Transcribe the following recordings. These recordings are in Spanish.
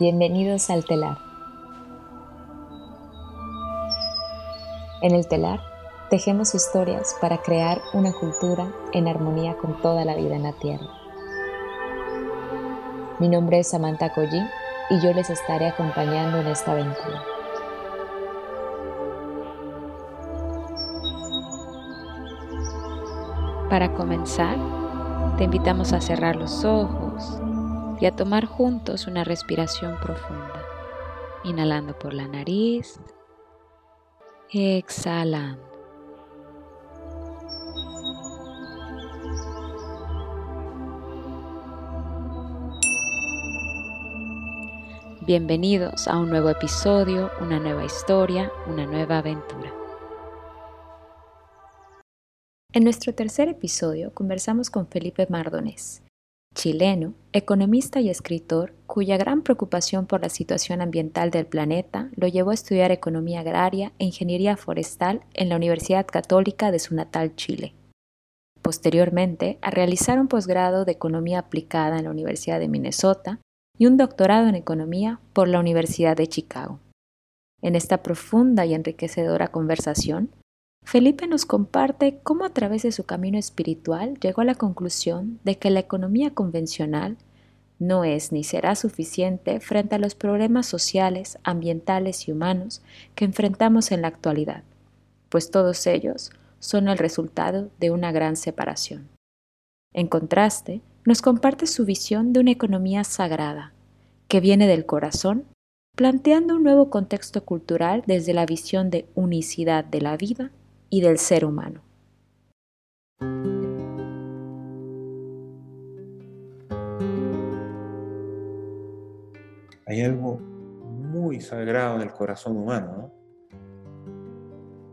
Bienvenidos al telar. En el telar tejemos historias para crear una cultura en armonía con toda la vida en la tierra. Mi nombre es Samantha Collín y yo les estaré acompañando en esta aventura. Para comenzar, te invitamos a cerrar los ojos y a tomar juntos una respiración profunda, inhalando por la nariz, exhalando. Bienvenidos a un nuevo episodio, una nueva historia, una nueva aventura. En nuestro tercer episodio conversamos con Felipe Mardonés, chileno, economista y escritor, cuya gran preocupación por la situación ambiental del planeta lo llevó a estudiar economía agraria e ingeniería forestal en la Universidad Católica de su natal Chile. Posteriormente, a realizar un posgrado de economía aplicada en la Universidad de Minnesota y un doctorado en economía por la Universidad de Chicago. En esta profunda y enriquecedora conversación, Felipe nos comparte cómo a través de su camino espiritual llegó a la conclusión de que la economía convencional no es ni será suficiente frente a los problemas sociales, ambientales y humanos que enfrentamos en la actualidad, pues todos ellos son el resultado de una gran separación. En contraste, nos comparte su visión de una economía sagrada, que viene del corazón, planteando un nuevo contexto cultural desde la visión de unicidad de la vida y del ser humano. Hay algo muy sagrado en el corazón humano, ¿no?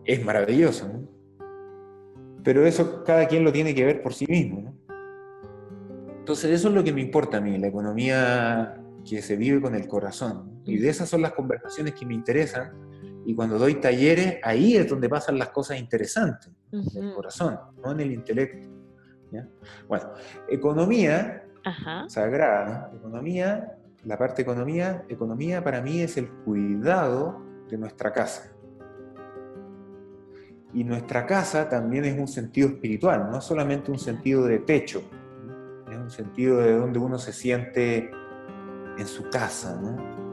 Es maravilloso, ¿no? Pero eso cada quien lo tiene que ver por sí mismo, ¿no? Entonces eso es lo que me importa a mí, la economía que se vive con el corazón. Y de esas son las conversaciones que me interesan y cuando doy talleres, ahí es donde pasan las cosas interesantes, en el corazón, no en el intelecto. Bueno, economía sagrada, economía, la parte economía, economía para mí es el cuidado de nuestra casa. Y nuestra casa también es un sentido espiritual, no solamente un sentido de techo, es un sentido de donde uno se siente en su casa, ¿no?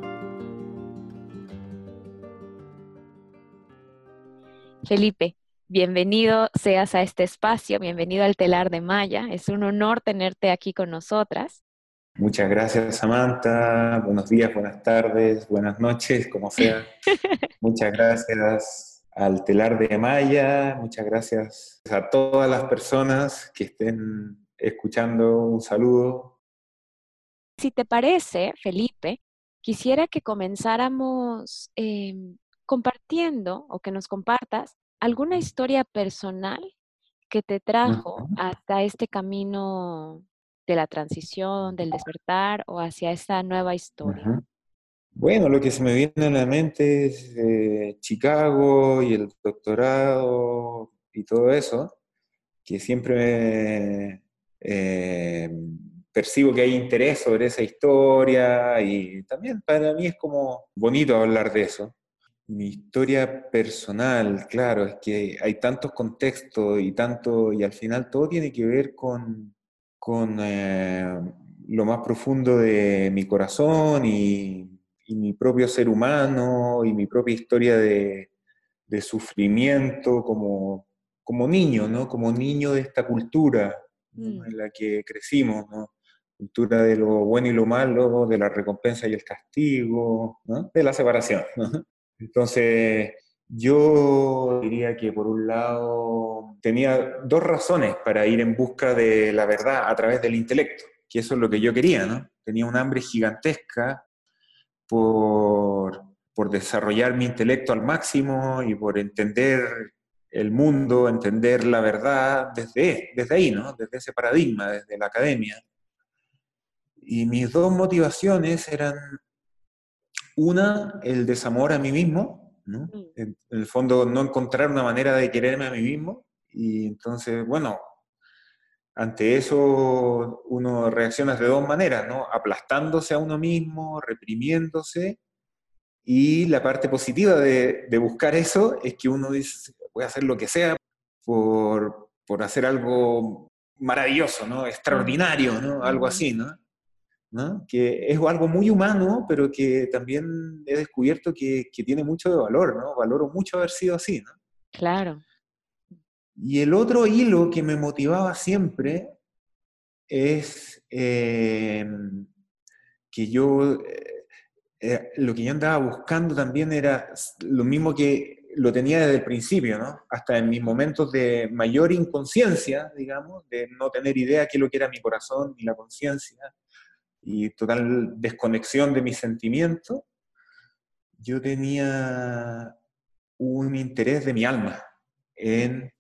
Felipe, bienvenido seas a este espacio, bienvenido al telar de Maya. Es un honor tenerte aquí con nosotras. Muchas gracias, Samantha. Buenos días, buenas tardes, buenas noches, como sea. Muchas gracias al telar de Maya. Muchas gracias a todas las personas que estén escuchando. Un saludo. Si te parece, Felipe, quisiera que comenzáramos em, compartiendo o que nos compartas alguna historia personal que te trajo hasta este camino de la transición, del despertar o hacia esta nueva historia. Bueno, lo que se me viene a la mente es eh, Chicago y el doctorado y todo eso, que siempre eh, percibo que hay interés sobre esa historia y también para mí es como bonito hablar de eso. Mi historia personal, claro, es que hay tantos contextos y tanto, y al final todo tiene que ver con, con eh, lo más profundo de mi corazón y, mi propio ser humano y mi propia historia de, sufrimiento como, como niño, ¿no? Como niño de esta cultura mm. en la que crecimos, ¿no? Cultura de lo bueno y lo malo, de la recompensa y el castigo, ¿no? De la separación, ¿no? Entonces, yo diría que por un lado tenía dos razones para ir en busca de la verdad a través del intelecto, que eso es lo que yo quería, ¿no? Tenía un hambre gigantesca por, desarrollar mi intelecto al máximo y por entender el mundo, entender la verdad desde, desde ahí, ¿no? Desde ese paradigma, desde la academia. Y mis dos motivaciones eran una, el desamor a mí mismo, ¿no? Mm. En, el fondo, no encontrar una manera de quererme a mí mismo. Y entonces, bueno, ante eso uno reacciona de dos maneras, ¿no? Aplastándose a uno mismo, reprimiéndose, y la parte positiva de, buscar eso es que uno dice, voy a hacer lo que sea por, por hacer algo maravilloso, ¿no? Extraordinario, ¿no? Algo así, ¿no? ¿No? Que es algo muy humano, pero que también he descubierto que, que, tiene mucho de valor, ¿no? Valoro mucho haber sido así, ¿no? Claro. Y el otro hilo que me motivaba siempre es eh, que yo, eh, eh, lo que yo andaba buscando también era lo mismo que lo tenía desde el principio, ¿no? Hasta en mis momentos de mayor inconsciencia, digamos, de no tener idea qué es lo que era mi corazón ni la conciencia, y total desconexión de mis sentimientos, yo tenía un interés de mi alma en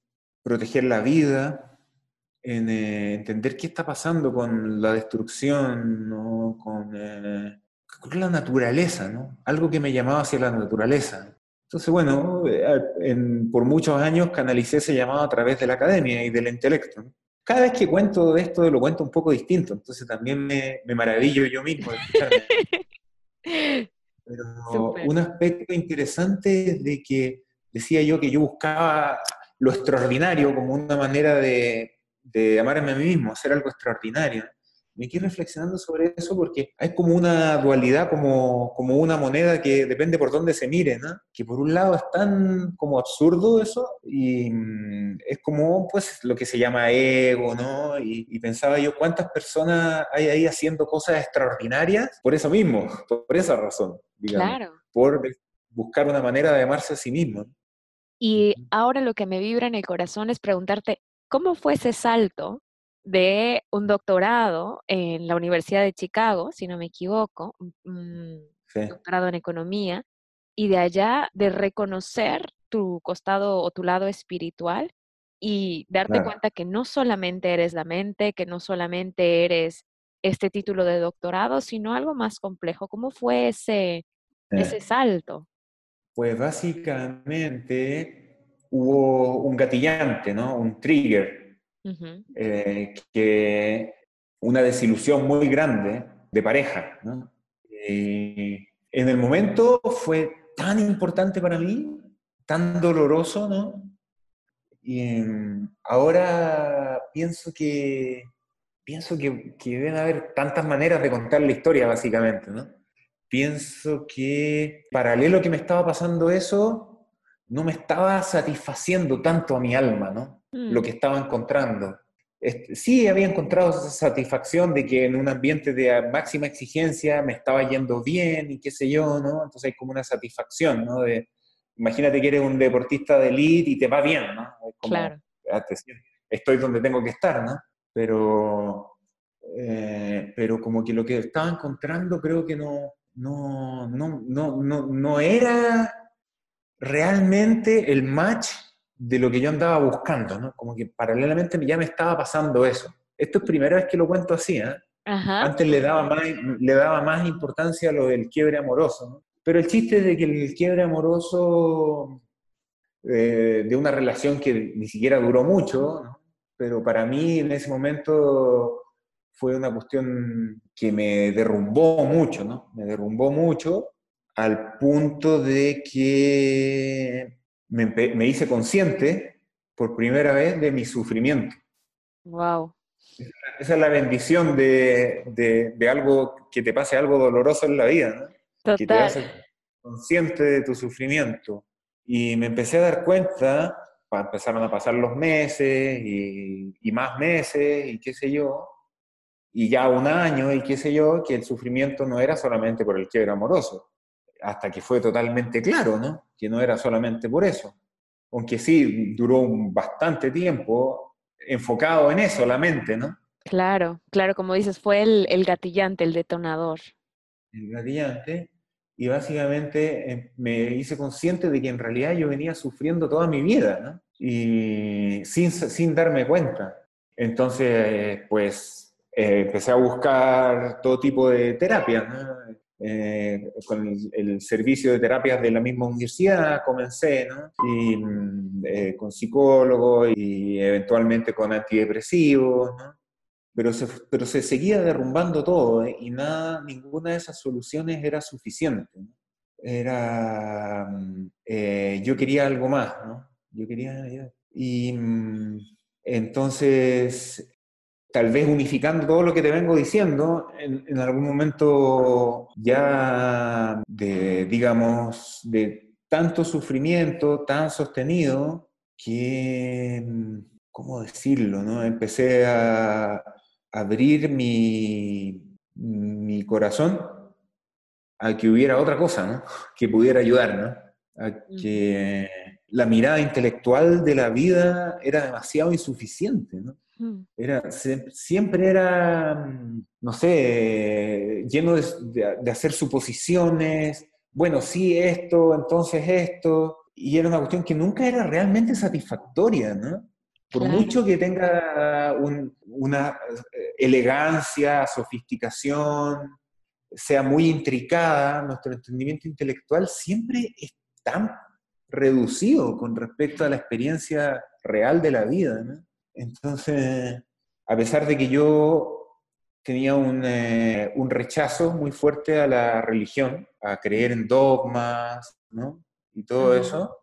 proteger la vida, en eh, entender qué está pasando con la destrucción, ¿no? con, eh, con, la naturaleza, ¿no? algo que me llamaba hacia la naturaleza. Entonces, bueno, eh, por muchos años canalicé ese llamado a través de la academia y del intelecto. Cada vez que cuento de esto, lo cuento un poco distinto, entonces también me, me maravillo yo mismo de. Pero un aspecto interesante es de que decía yo que yo buscaba lo extraordinario como una manera de, de amarme a mí mismo, hacer algo extraordinario. Me quedé reflexionando sobre eso porque hay como una dualidad, como, como una moneda que depende por dónde se mire, ¿no? Que por un lado es tan como absurdo eso y mm, es como pues lo que se llama ego, ¿no? Y, pensaba yo cuántas personas hay ahí haciendo cosas extraordinarias por eso mismo, por esa razón, digamos. Claro. Por buscar una manera de amarse a sí mismo. Y ahora lo que me vibra en el corazón es preguntarte, ¿cómo fue ese salto de un doctorado en la Universidad de Chicago, si no me equivoco, un doctorado en economía, y de allá de reconocer tu costado o tu lado espiritual y darte cuenta que no solamente eres la mente, que no solamente eres este título de doctorado, sino algo más complejo. ¿Cómo fue ese, ese salto? Pues básicamente hubo un gatillante, ¿no? Un trigger, eh, que una desilusión muy grande de pareja, ¿no? en el momento fue tan importante para mí, tan doloroso, ¿no? Y ahora pienso que pienso que, que deben haber tantas maneras de contar la historia, básicamente, ¿no? pienso que paralelo que me estaba pasando eso, no me estaba satisfaciendo tanto a mi alma, ¿no? Lo mm. que estaba encontrando. Este, sí había encontrado esa satisfacción de que en un ambiente de máxima exigencia me estaba yendo bien y qué sé yo, ¿no? Entonces hay como una satisfacción, ¿no? De, imagínate que eres un deportista de elite y te va bien, ¿no? claro. Ah, estoy donde tengo que estar, ¿no? Pero, eh, pero como que lo que estaba encontrando creo que no, no, no, no, no, no era realmente el match de lo que yo andaba buscando, ¿no? Como que paralelamente ya me estaba pasando eso. Esto es primera vez que lo cuento así, ¿eh? Antes le daba, más, le daba más importancia a lo del quiebre amoroso, ¿no? Pero el chiste es de que el quiebre amoroso eh, de una relación que ni siquiera duró mucho, ¿no? pero para mí en ese momento fue una cuestión que me derrumbó mucho, ¿no? Me derrumbó mucho al punto de que me, hice consciente por primera vez de mi sufrimiento. Wow. Esa es la bendición de, algo, que te pase algo doloroso en la vida, ¿no? Total. Que te hace consciente de tu sufrimiento. Y me empecé a dar cuenta, empezaron a pasar los meses y, y más meses y qué sé yo, y ya un año y qué sé yo, que el sufrimiento no era solamente por el quiebre amoroso, hasta que fue totalmente claro, ¿no? Que no era solamente por eso. Aunque sí duró un bastante tiempo enfocado en eso, la mente, ¿no? Claro, claro, como dices, fue el, el gatillante, el detonador. El gatillante, y básicamente eh, me hice consciente de que en realidad yo venía sufriendo toda mi vida, ¿no? Y sin, sin darme cuenta. Entonces, pues eh, empecé a buscar todo tipo de terapia, Eh, con el, servicio de terapias de la misma universidad comencé, ¿no? Y mm, eh, con psicólogos y eventualmente con antidepresivos, ¿no? Pero se, pero se seguía derrumbando todo ¿eh? y nada, ninguna de esas soluciones era suficiente. Era, mm, yo quería algo más, ¿no? Yo quería... Y mm, entonces tal vez unificando todo lo que te vengo diciendo, en, algún momento ya de, digamos, de tanto sufrimiento tan sostenido que, ¿cómo decirlo? No? Empecé a abrir mi, mi corazón a que hubiera otra cosa, ¿no? Que pudiera ayudar, ¿no? A que la mirada intelectual de la vida era demasiado insuficiente, ¿no? Mm. Era, siempre era, mm, no sé, lleno de, hacer suposiciones, bueno, sí, esto, entonces esto, y era una cuestión que nunca era realmente satisfactoria, ¿no? Por mucho que tenga una eh, elegancia, sofisticación, sea muy intricada, nuestro entendimiento intelectual siempre es tan reducido con respecto a la experiencia real de la vida, ¿no? Entonces, a pesar de que yo tenía eh, un, rechazo muy fuerte a la religión, a creer en dogmas, ¿no? Y todo eso,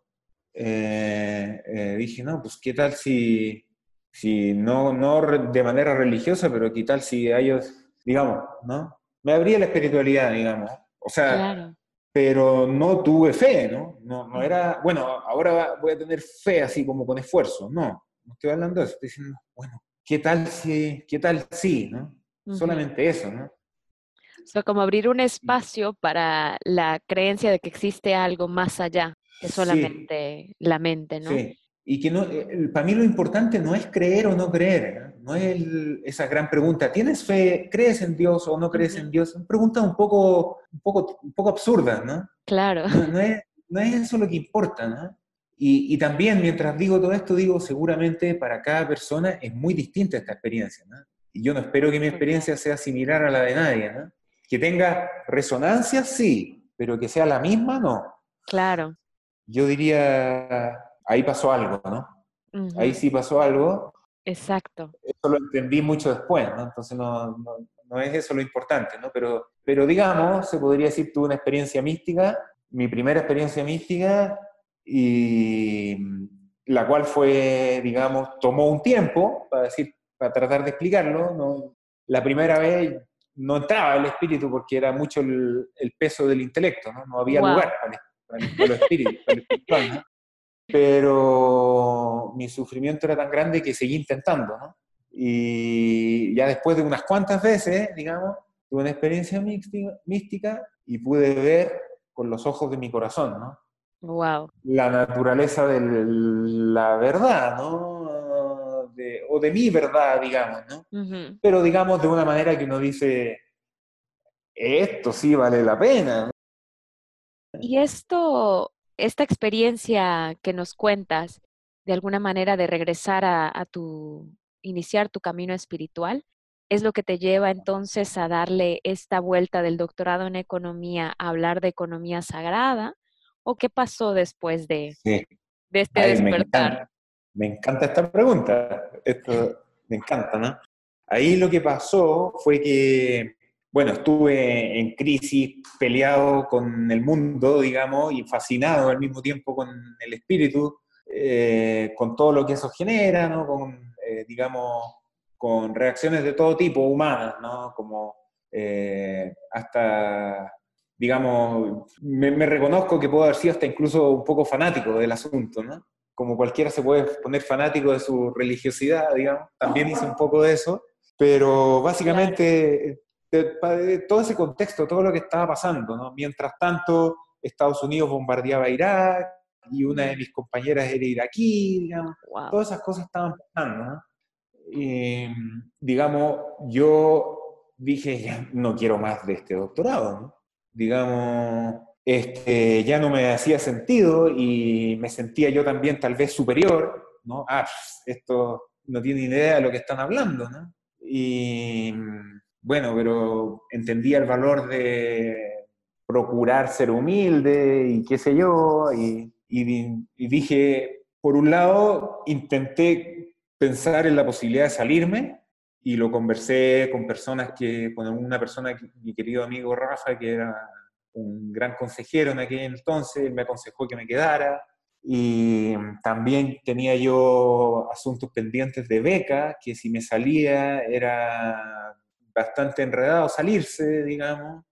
eh, eh, dije, no, pues qué tal si, si no, no de manera religiosa, pero qué tal si ellos, digamos, ¿no? Me abría la espiritualidad, digamos. O sea, pero no tuve fe, ¿no? ¿no? No era, bueno, ahora voy a tener fe así como con esfuerzo, no estoy hablando de eso, estoy diciendo, bueno, ¿qué tal si, qué tal si, no? Solamente eso, ¿no? O sea, como abrir un espacio para la creencia de que existe algo más allá que solamente la mente, ¿no? Sí, y que no, eh, para mí lo importante no es creer o no creer, no, es esa gran pregunta, ¿tienes fe, crees en Dios o no crees en Dios? Una pregunta un poco, un poco, un poco absurda, ¿no? Claro. no, es, no es eso lo que importa, ¿no? Y, también, mientras digo todo esto, digo, seguramente para cada persona es muy distinta esta experiencia, ¿no? Y yo no espero que mi experiencia sea similar a la de nadie, ¿no? Que tenga resonancia, sí, pero que sea la misma, no. Claro. Yo diría, ahí pasó algo, ¿no? Ahí sí pasó algo. Exacto. Eso lo entendí mucho después, ¿no? Entonces no, no, no es eso lo importante, ¿no? Pero, pero digamos, se podría decir, tuve una experiencia mística, mi primera experiencia mística y la cual fue, digamos, tomó un tiempo, para, decir, para tratar de explicarlo. ¿no? La primera vez no entraba el espíritu porque era mucho el, peso del intelecto, no, no había lugar para el, espíritu, espiritual. Pero mi sufrimiento era tan grande que seguí intentando. ¿no? Y ya después de unas cuantas veces, digamos, tuve una experiencia mística, mística y pude ver con los ojos de mi corazón, ¿no? Wow. La naturaleza de la verdad, ¿no? o de mi verdad, digamos, ¿no? Pero digamos de una manera que uno dice, esto sí vale la pena. Y esto, esta experiencia que nos cuentas, de alguna manera de regresar a, tu, iniciar tu camino espiritual, es lo que te lleva entonces a darle esta vuelta del doctorado en economía a hablar de economía sagrada o qué pasó después de, de este despertar? Me encanta, esta pregunta, esto me encanta, ¿no? Ahí lo que pasó fue que, bueno, estuve en crisis, peleado con el mundo, digamos, y fascinado al mismo tiempo con el espíritu, eh, con todo lo que eso genera, ¿no? Con, eh, digamos, con reacciones de todo tipo humanas, ¿no? Como eh, hasta digamos, me, reconozco que puedo haber sido hasta incluso un poco fanático del asunto, ¿no? Como cualquiera se puede poner fanático de su religiosidad, digamos, también hice un poco de eso, pero básicamente todo ese contexto, todo lo que estaba pasando, ¿no? Mientras tanto, Estados Unidos bombardeaba Irak y una de mis compañeras era iraquí, digamos, todas esas cosas estaban pasando, ¿no? Y, digamos, yo dije, ya no quiero más de este doctorado, ¿no? Digamos, este, ya no me hacía sentido y me sentía yo también tal vez superior, ¿no? Ah, esto no tiene idea de lo que están hablando. Y bueno, pero entendía el valor de, procurar ser humilde y qué sé yo, y dije, por un lado, intenté pensar en la posibilidad de salirme y lo conversé con personas que, con una persona, mi querido amigo Rafa, que era un gran consejero en aquel entonces, me aconsejó que me quedara. Y también tenía yo asuntos pendientes de beca, que si me salía era bastante enredado salirse, digamos.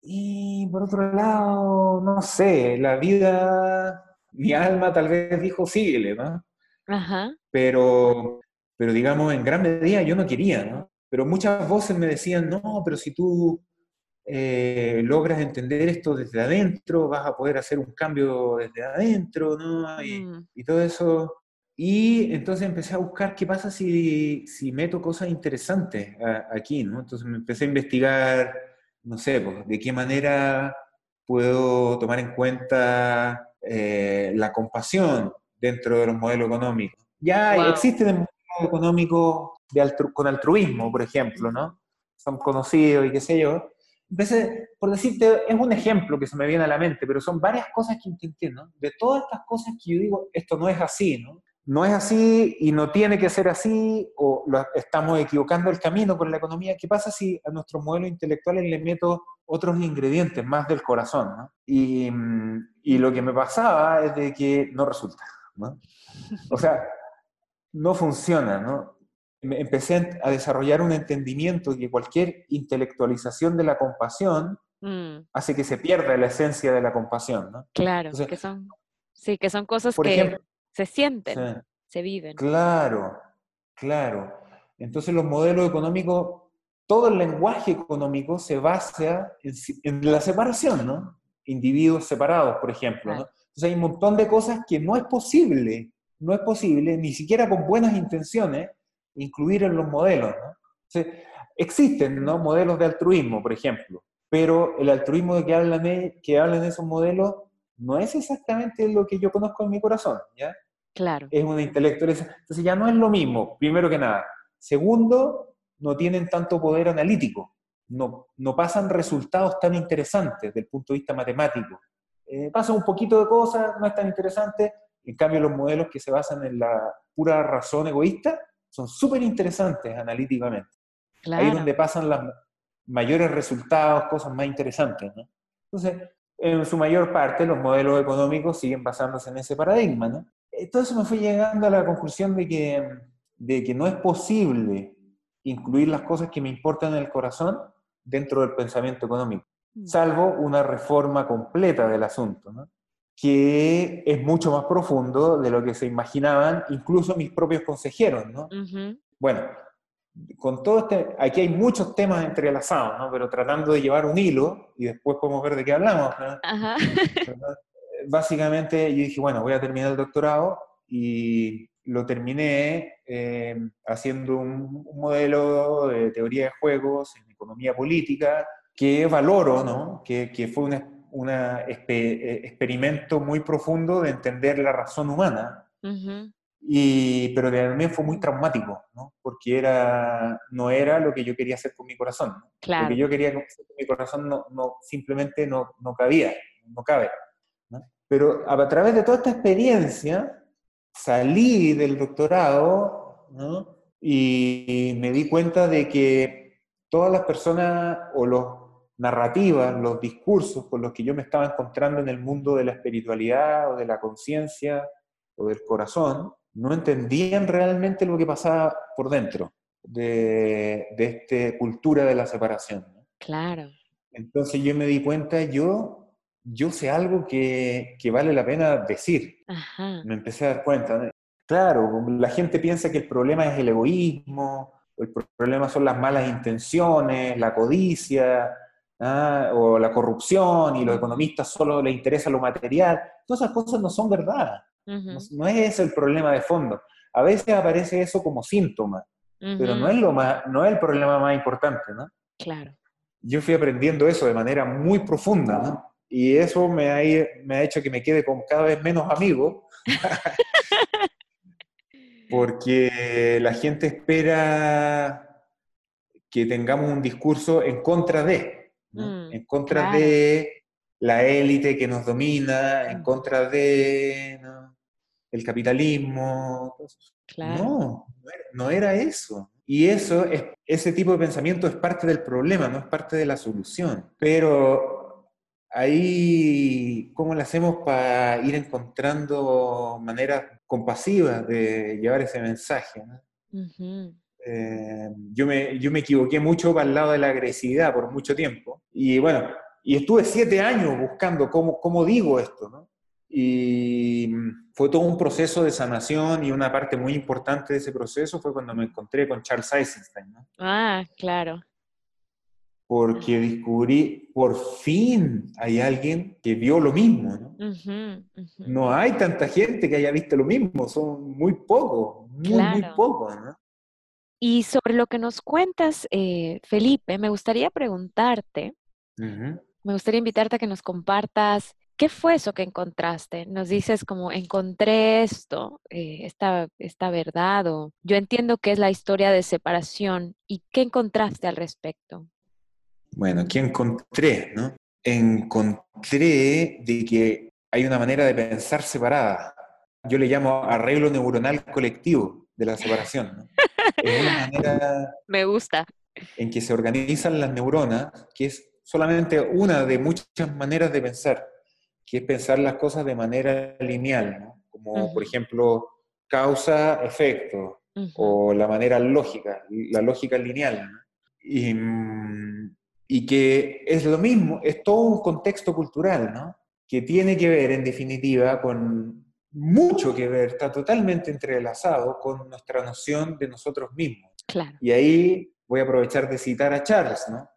Y por otro lado, no sé, la vida, mi alma tal vez dijo, síguele, ¿no? Ajá. Pero, pero digamos, en gran medida yo no quería, ¿no? Pero muchas voces me decían, no, pero si tú eh, logras entender esto desde adentro, vas a poder hacer un cambio desde adentro, ¿no? Y, mm. y todo eso. Y entonces empecé a buscar qué pasa si, si meto cosas interesantes aquí, ¿no? Entonces me empecé a investigar, no sé, pues, de qué manera puedo tomar en cuenta eh, la compasión dentro de los modelos económicos. Ya existen modelos económicos de con altruismo, por ejemplo, ¿no? Son conocidos y qué sé yo. Entonces, por decirte, es un ejemplo que se me viene a la mente, pero son varias cosas que intenté, ¿no? De todas estas cosas que yo digo, esto no es así, ¿no? No es así y no tiene que ser así, o estamos equivocando el camino con la economía. ¿Qué pasa si a nuestros modelos intelectuales le meto otros ingredientes más del corazón? ¿no? Y, y, lo que me pasaba es de que no resulta. ¿no? O sea, no funciona, ¿no? Empecé a desarrollar un entendimiento de que cualquier intelectualización de la compasión mm. hace que se pierda la esencia de la compasión, ¿no? Claro, que son, sí, que son cosas que se sienten, se viven. Claro, claro. Entonces los modelos económicos, todo el lenguaje económico se basa en, la separación, ¿no? Individuos separados, por ejemplo, ¿no? Entonces hay un montón de cosas que no es posible no es posible, ni siquiera con buenas intenciones, incluir en los modelos. ¿no? existen ¿no? modelos de altruismo, por ejemplo, pero el altruismo de que hablan, que hablan esos modelos no es exactamente lo que yo conozco en mi corazón, ¿ya? Claro. Es una intelectualización. Entonces ya no es lo mismo, primero que nada. Segundo, no tienen tanto poder analítico, no, no pasan resultados tan interesantes desde el punto de vista matemático. Eh, pasa un poquito de cosas, no es tan interesante, en cambio, los modelos que se basan en la pura razón egoísta son súper interesantes analíticamente. Ahí es donde pasan los mayores resultados, cosas más interesantes. ¿no? Entonces, en su mayor parte, los modelos económicos siguen basándose en ese paradigma. ¿no? Entonces me fui llegando a la conclusión de que, de que no es posible incluir las cosas que me importan en el corazón dentro del pensamiento económico, mm. salvo una reforma completa del asunto. ¿no? Que es mucho más profundo de lo que se imaginaban incluso mis propios consejeros, ¿no? Bueno, con todo este, aquí hay muchos temas entrelazados, ¿no? Pero tratando de llevar un hilo, y después podemos ver de qué hablamos, Básicamente yo dije, bueno, voy a terminar el doctorado y lo terminé eh, haciendo un, un, modelo de teoría de juegos en economía política que valoro, ¿no? Que, que fue una un eh, experimento muy profundo de entender la razón humana, y, pero también fue muy traumático, ¿no? porque era, no era lo que yo quería hacer con mi corazón. Lo que yo quería hacer con mi corazón no, no simplemente no, no, cabía, no cabe. Pero a, través de toda esta experiencia salí del doctorado y me di cuenta de que todas las personas o los narrativas, los discursos con los que yo me estaba encontrando en el mundo de la espiritualidad o de la conciencia o del corazón, no entendían realmente lo que pasaba por dentro de, de esta cultura de la separación. Claro. Entonces yo me di cuenta, yo, yo sé algo que, que vale la pena decir. Me empecé a dar cuenta. Claro, la gente piensa que el problema es el egoísmo, el problema son las malas intenciones, la codicia, ¿ah? o la corrupción y los economistas solo les interesa lo material. Todas esas cosas no son verdad. no, es ese el problema de fondo. A veces aparece eso como síntoma, pero no es, lo más, no es el problema más importante, ¿no? Claro. Yo fui aprendiendo eso de manera muy profunda, ¿no? Y eso me ha, me ha hecho que me quede con cada vez menos amigos, porque la gente espera que tengamos un discurso en contra de, Mm, en contra de la élite que nos domina, en contra de el capitalismo. No, no era eso. Y eso, es, ese tipo de pensamiento es parte del problema, no es parte de la solución. Pero ahí, ¿cómo lo hacemos para ir encontrando maneras compasivas de llevar ese mensaje? Eh, yo, me, yo me equivoqué mucho para el lado de la agresividad por mucho tiempo. Y bueno, y estuve siete años buscando cómo, cómo digo esto, ¿no? Y fue todo un proceso de sanación y una parte muy importante de ese proceso fue cuando me encontré con Charles Eisenstein. ¿no? Ah, claro. Porque descubrí, por fin hay alguien que vio lo mismo. ¿no? no hay tanta gente que haya visto lo mismo, son muy pocos, muy, muy pocos. ¿no? Y sobre lo que nos cuentas, eh, Felipe, me gustaría preguntarte, me gustaría invitarte a que nos compartas ¿Qué fue eso que encontraste? Nos dices como encontré esto, eh, esta, esta verdad, o yo entiendo que es la historia de separación. ¿Y qué encontraste al respecto? Bueno, ¿qué encontré? No? Encontré de que hay una manera de pensar separada. Yo le llamo arreglo neuronal colectivo de la separación. Es una manera Me gusta. En que se organizan las neuronas, que es solamente una de muchas maneras de pensar que es pensar las cosas de manera lineal, ¿no? como por ejemplo causa-efecto o la manera lógica, la lógica lineal. Y, y, que es lo mismo, es todo un contexto cultural, ¿no? que tiene que ver en definitiva con mucho que ver, está totalmente entrelazado con nuestra noción de nosotros mismos. Claro. Y ahí voy a aprovechar de citar a Charles, ¿no?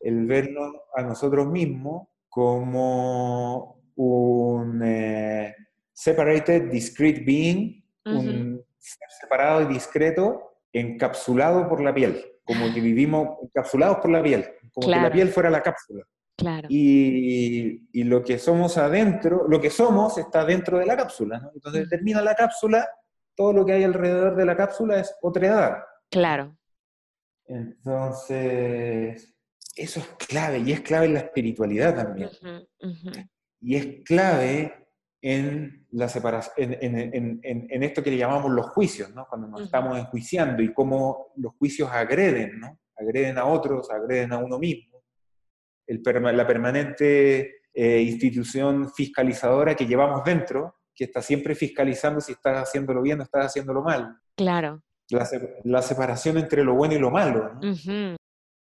El vernos a nosotros mismos como un eh, separated discrete being, un ser separado y discreto, encapsulado por la piel, como que vivimos encapsulados por la piel, como que la piel fuera la cápsula. Claro. Y, y, lo que somos adentro, lo que somos está dentro de la cápsula, ¿no? Entonces termina la cápsula, todo lo que hay alrededor de la cápsula es otra edad. Claro. Entonces, eso es clave, y es clave en la espiritualidad también y es clave en, la separación, en, en, esto que le llamamos los juicios, ¿no? cuando nos estamos enjuiciando y cómo los juicios agreden, ¿no? agreden a otros, agreden a uno mismo. El, la permanente eh, institución fiscalizadora que llevamos dentro, que está siempre fiscalizando si estás haciéndolo bien o estás haciéndolo mal. Claro. La, la separación entre lo bueno y lo malo. ¿no?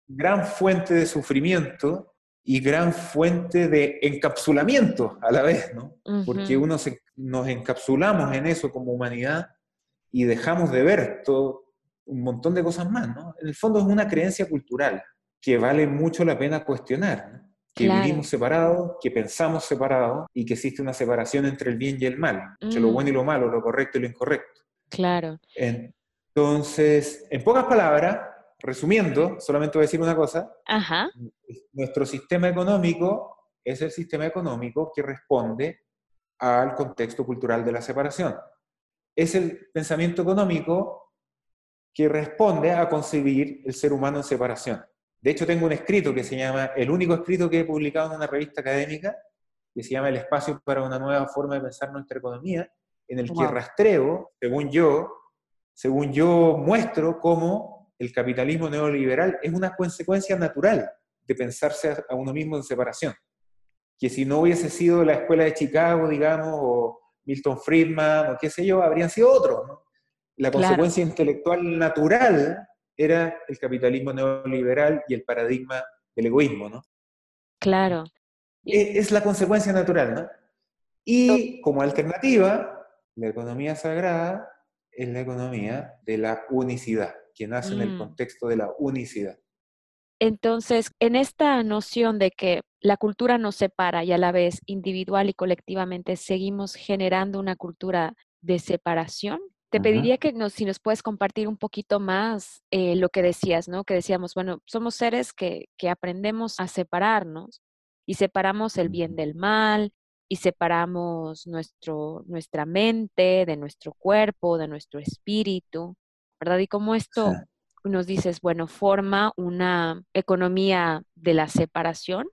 Gran fuente de sufrimiento y gran fuente de encapsulamiento a la vez, ¿no? Porque uno nos encapsulamos en eso como humanidad y dejamos de ver todo un montón de cosas más, ¿no? En el fondo es una creencia cultural que vale mucho la pena cuestionar, que vivimos separados, que pensamos separados y que existe una separación entre el bien y el mal, entre lo bueno y lo malo, lo correcto y lo incorrecto. Claro. Entonces, en pocas palabras, resumiendo, solamente voy a decir una cosa. Ajá. Nuestro sistema económico es el sistema económico que responde al contexto cultural de la separación. Es el pensamiento económico que responde a concebir el ser humano en separación. De hecho, tengo un escrito que se llama, el único escrito que he publicado en una revista académica, que se llama El espacio para una nueva forma de pensar nuestra economía, en el que rastreo, según yo, según yo muestro cómo el capitalismo neoliberal es una consecuencia natural de pensarse a uno mismo en separación. Que si no hubiese sido la escuela de Chicago, digamos, o Milton Friedman, o qué sé yo, habrían sido otros. ¿no? La consecuencia intelectual natural era el capitalismo neoliberal y el paradigma del egoísmo, ¿no? Claro. Es, es la consecuencia natural, ¿no? Y como alternativa, la economía sagrada es la economía de la unicidad que nace en el mm. contexto de la unicidad. Entonces, en esta noción de que la cultura nos separa y a la vez individual y colectivamente seguimos generando una cultura de separación, te pediría que nos, si nos puedes compartir un poquito más eh, lo que decías, ¿no? Que decíamos, bueno, somos seres que, que aprendemos a separarnos y separamos el bien del mal y separamos nuestro, nuestra mente de nuestro cuerpo, de nuestro espíritu. ¿verdad? Y cómo esto nos dices, bueno, forma una economía de la separación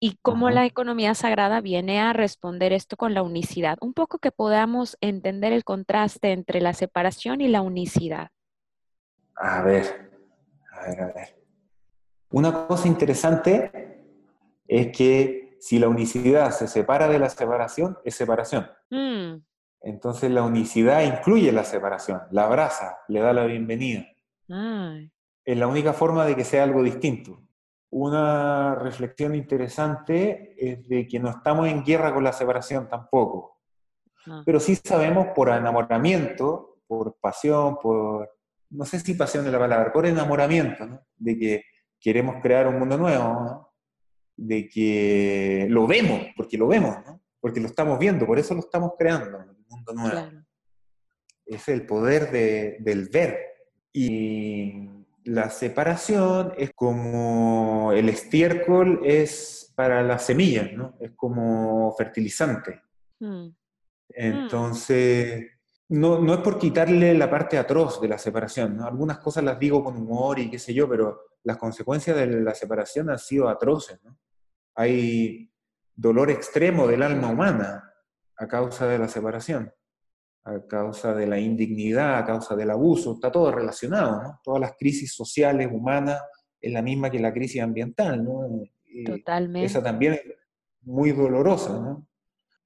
y cómo la economía sagrada viene a responder esto con la unicidad. Un poco que podamos entender el contraste entre la separación y la unicidad. A ver, a ver, a ver. Una cosa interesante es que si la unicidad se separa de la separación, es separación. Mm. Entonces la unicidad incluye la separación, la abraza, le da la bienvenida. Es la única forma de que sea algo distinto. Una reflexión interesante es de que no estamos en guerra con la separación tampoco. Ah. Pero sí sabemos por enamoramiento, por pasión, por, no sé si pasión es la palabra, por enamoramiento, ¿no? de que queremos crear un mundo nuevo, de que lo vemos, porque lo vemos, ¿no? porque lo estamos viendo, por eso lo estamos creando, el mundo nuevo. Es el poder del ver. Y la separación es como el estiércol es para las semillas, ¿no? Es como fertilizante. Hmm. Entonces, no, no, es por quitarle la parte atroz de la separación, ¿no? Algunas cosas las digo con humor y qué sé yo, pero las consecuencias de la separación han sido atroces, ¿no? Hay dolor extremo del alma humana a causa de la separación, a causa de la indignidad, a causa del abuso, está todo relacionado, ¿no? Todas las crisis sociales, humanas, es la misma que la crisis ambiental, ¿no? Totalmente. Esa también es muy dolorosa, ¿no?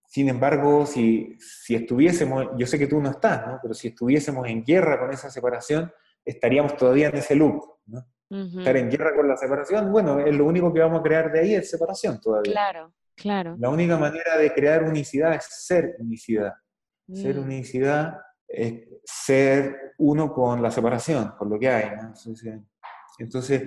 Sin embargo, si, si estuviésemos, yo sé que tú no estás, ¿no? Pero si estuviésemos en guerra con esa separación, estaríamos todavía en ese loop, ¿no? Estar en guerra con la separación, bueno, es lo único que vamos a crear de ahí es separación todavía. Claro, Claro. La única manera de crear unicidad es ser unicidad. Ser mm. unicidad es ser uno con la separación, con lo que hay. Entonces,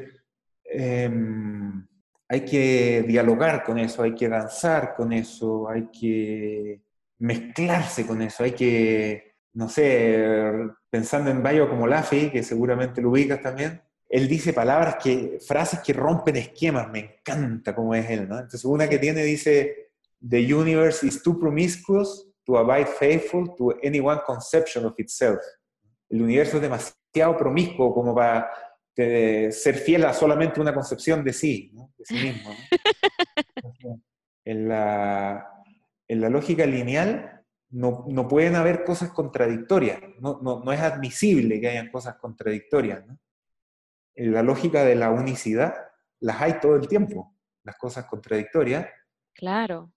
em, hay que dialogar con eso, hay que danzar con eso, hay que mezclarse con eso, hay que, no sé, pensando en Bayo como Lafi, que seguramente lo ubicas también, él dice palabras que, frases que rompen esquemas, me encanta cómo es él, ¿no? Entonces una que tiene dice, the universe is too promiscuous to abide faithful to any one conception of itself. El universo es demasiado promiscuo como para ser fiel a solamente una concepción de sí, ¿no? de sí mismo. en, la, en, la, lógica lineal no, no pueden haber cosas contradictorias, no, no, no es admisible que hayan cosas contradictorias. ¿no? en la lógica de la unicidad, las hay todo el tiempo, las cosas contradictorias. Claro.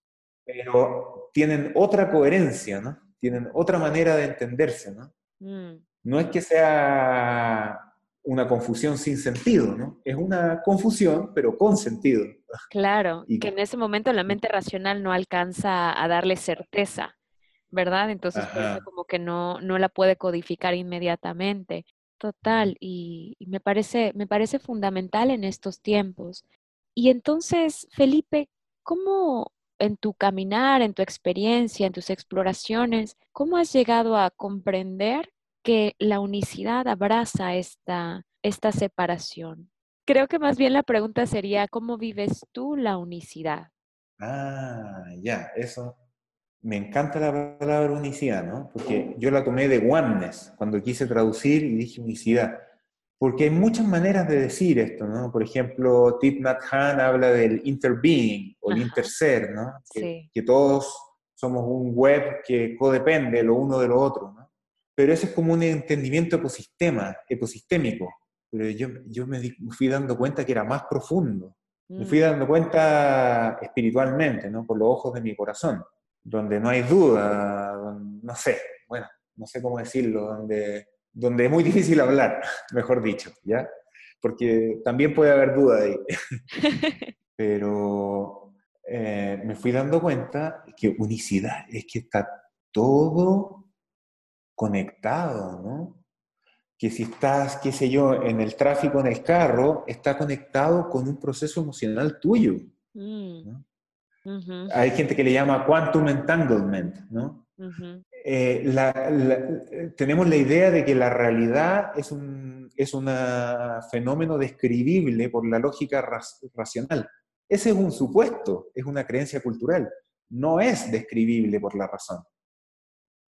Pero tienen otra coherencia, ¿no? Tienen otra manera de entenderse, ¿no? Mm. No es que sea una confusión sin sentido, ¿no? Es una confusión, pero con sentido. Claro, y que en ese momento la mente racional no alcanza a darle certeza, ¿verdad? Entonces, como que no, no la puede codificar inmediatamente. Total, y, me, parece, me parece fundamental en estos tiempos. Y entonces, Felipe, ¿cómo en tu caminar, en tu experiencia, en tus exploraciones, cómo has llegado a comprender que la unicidad abraza esta, esta separación? Creo que más bien la pregunta sería, ¿cómo vives tú la unicidad? Ah, ya, eso, me encanta la palabra unicidad, ¿no? Porque yo la tomé de oneness cuando quise traducir y dije unicidad. Porque hay muchas maneras de decir esto, ¿no? Por ejemplo, Thich Nhat Hanh habla del interbeing o el interser, ¿no? Que, que, todos somos un web que codepende lo uno de lo otro, ¿no? Pero eso es como un entendimiento ecosistema, ecosistémico. Pero yo, yo me, fui dando cuenta que era más profundo. Me fui mm. dando cuenta espiritualmente, ¿no? Por los ojos de mi corazón donde no hay duda, no sé, bueno, no sé cómo decirlo, donde, donde es muy difícil hablar, mejor dicho, ¿ya? Porque también puede haber duda ahí. Pero eh, me fui dando cuenta que unicidad es que está todo conectado, ¿no? Que si estás, qué sé yo, en el tráfico en el carro, está conectado con un proceso emocional tuyo. Mm. Hay gente que le llama quantum entanglement, ¿no? Eh, tenemos la idea de que la realidad es un es fenómeno describible por la lógica racional. Ese es un supuesto, es una creencia cultural. No es describible por la razón.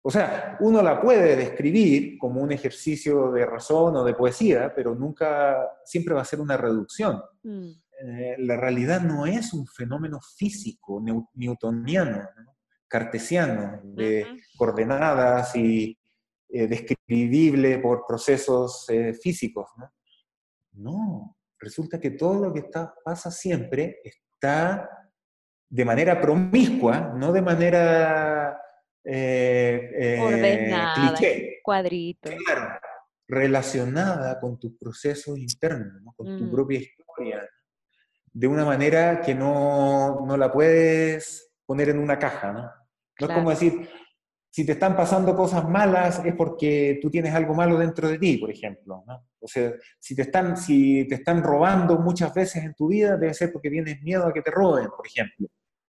O sea, uno la puede describir como un ejercicio de razón o de poesía, pero nunca, siempre va a ser una reducción. Mm. eh, la realidad no es un fenómeno físico, newtoniano, cartesiano, de coordenadas y eh, describible por procesos eh, físicos. ¿no? no, resulta que todo lo que está, pasa siempre está de manera promiscua, no de manera Ordenada, cliché. cuadrito. Claro, relacionada con tus procesos internos, con tu mm. propia historia, de una manera que no, no, la puedes poner en una caja, ¿no? No es como decir, si te están pasando cosas malas es porque tú tienes algo malo dentro de ti, por ejemplo, ¿no? O sea, si te están, si te están robando muchas veces en tu vida, debe ser porque tienes miedo a que te roben, por ejemplo.